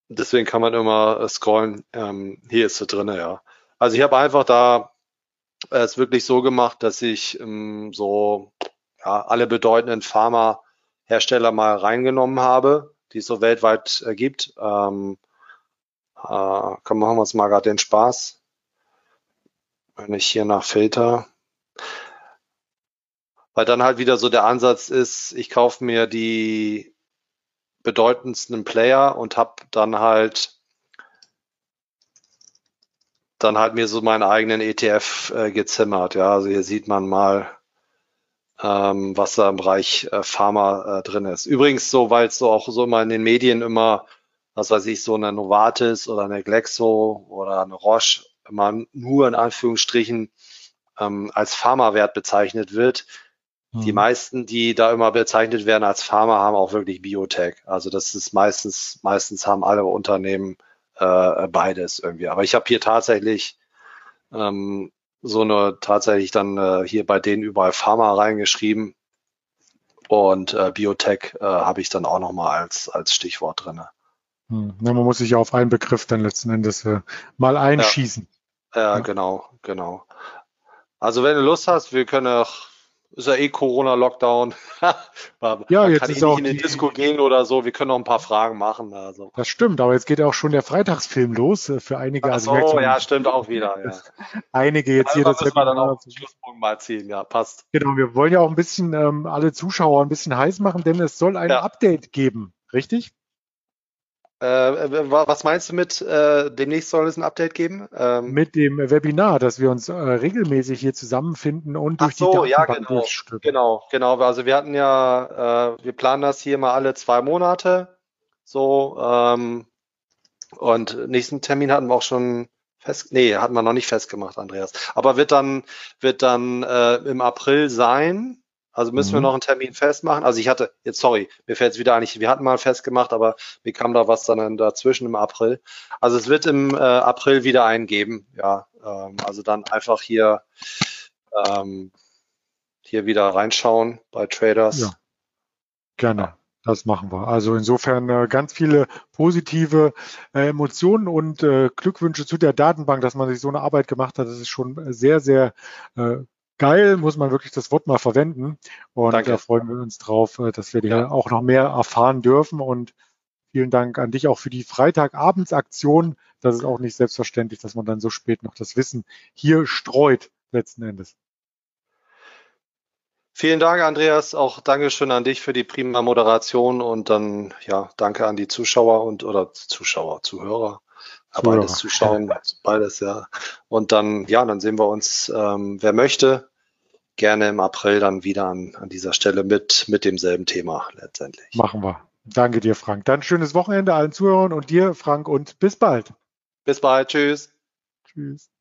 S2: Deswegen kann man immer äh, scrollen. Ähm, hier ist sie drin, ja. Also ich habe einfach da äh, es wirklich so gemacht, dass ich ähm, so ja, alle bedeutenden Pharmahersteller mal reingenommen habe, die es so weltweit äh, gibt. Ähm, äh, komm, machen wir uns mal gerade den Spaß. Wenn ich hier nach Filter. Weil dann halt wieder so der Ansatz ist, ich kaufe mir die bedeutendsten Player und habe dann halt dann halt mir so meinen eigenen ETF äh, gezimmert. Ja, also hier sieht man mal ähm, was da im Bereich äh, Pharma äh, drin ist. Übrigens so, weil es so auch so immer in den Medien immer, was weiß ich, so eine Novartis oder eine Glexo oder eine Roche immer nur in Anführungsstrichen ähm, als Pharmawert bezeichnet wird. Mhm. Die meisten, die da immer bezeichnet werden als Pharma, haben auch wirklich Biotech. Also das ist meistens, meistens haben alle Unternehmen äh, beides irgendwie. Aber ich habe hier tatsächlich ähm, so eine tatsächlich dann äh, hier bei denen überall Pharma reingeschrieben und äh, Biotech äh, habe ich dann auch nochmal als, als Stichwort drin.
S1: Hm. Ja, man muss sich ja auf einen Begriff dann letzten Endes äh, mal einschießen.
S2: Ja, ja, genau, genau. Also wenn du Lust hast, wir können auch ist ja eh Corona-Lockdown. [LAUGHS]
S1: ja, jetzt kann
S2: ist
S1: eh auch
S2: nicht in die Disco gehen oder so. Wir können noch ein paar Fragen machen. Also.
S1: Das stimmt, aber jetzt geht ja auch schon der Freitagsfilm los äh, für einige.
S2: Ach also so, ja, stimmt auch wieder. Ja.
S1: Einige jetzt hier. Das
S2: müssen wir dann auch Schlusspunkt mal ziehen. Ja, passt.
S1: Genau, wir wollen ja auch ein bisschen ähm, alle Zuschauer ein bisschen heiß machen, denn es soll ein ja. Update geben, richtig?
S2: Äh, was meinst du mit äh, demnächst soll es ein Update geben?
S1: Ähm, mit dem Webinar, dass wir uns äh, regelmäßig hier zusammenfinden und durch
S2: so, die Datenbank ja, genau, genau, genau. Also wir hatten ja, äh, wir planen das hier mal alle zwei Monate. So, ähm, Und nächsten Termin hatten wir auch schon fest, nee, hatten wir noch nicht festgemacht, Andreas. Aber wird dann, wird dann äh, im April sein. Also müssen mhm. wir noch einen Termin festmachen. Also ich hatte, jetzt sorry, mir fällt es wieder ein, wir hatten mal festgemacht, aber mir kam da was dann dazwischen im April. Also es wird im äh, April wieder eingeben. Ja, ähm, also dann einfach hier ähm, hier wieder reinschauen bei Traders. Ja,
S1: gerne. Das machen wir. Also insofern äh, ganz viele positive äh, Emotionen und äh, Glückwünsche zu der Datenbank, dass man sich so eine Arbeit gemacht hat. Das ist schon sehr, sehr geil, muss man wirklich das Wort mal verwenden. Und Danke. da freuen wir uns drauf, äh, dass wir ja. auch noch mehr erfahren dürfen. Und vielen Dank an dich auch für die Freitagabends-Aktion. Das ist auch nicht selbstverständlich, dass man dann so spät noch das Wissen hier streut, letzten Endes.
S2: Vielen Dank, Andreas. Auch Dankeschön an dich für die prima Moderation und dann ja, danke an die Zuschauer und oder Zuschauer, Zuhörer. Aber beides zuschauen, beides ja. Und dann, ja, dann sehen wir uns, ähm, wer möchte, gerne im April dann wieder an, an dieser Stelle mit, mit demselben Thema letztendlich.
S1: Machen wir. Danke dir, Frank. Dann schönes Wochenende allen Zuhörern und dir, Frank, und bis bald.
S2: Bis bald. Tschüss. Tschüss.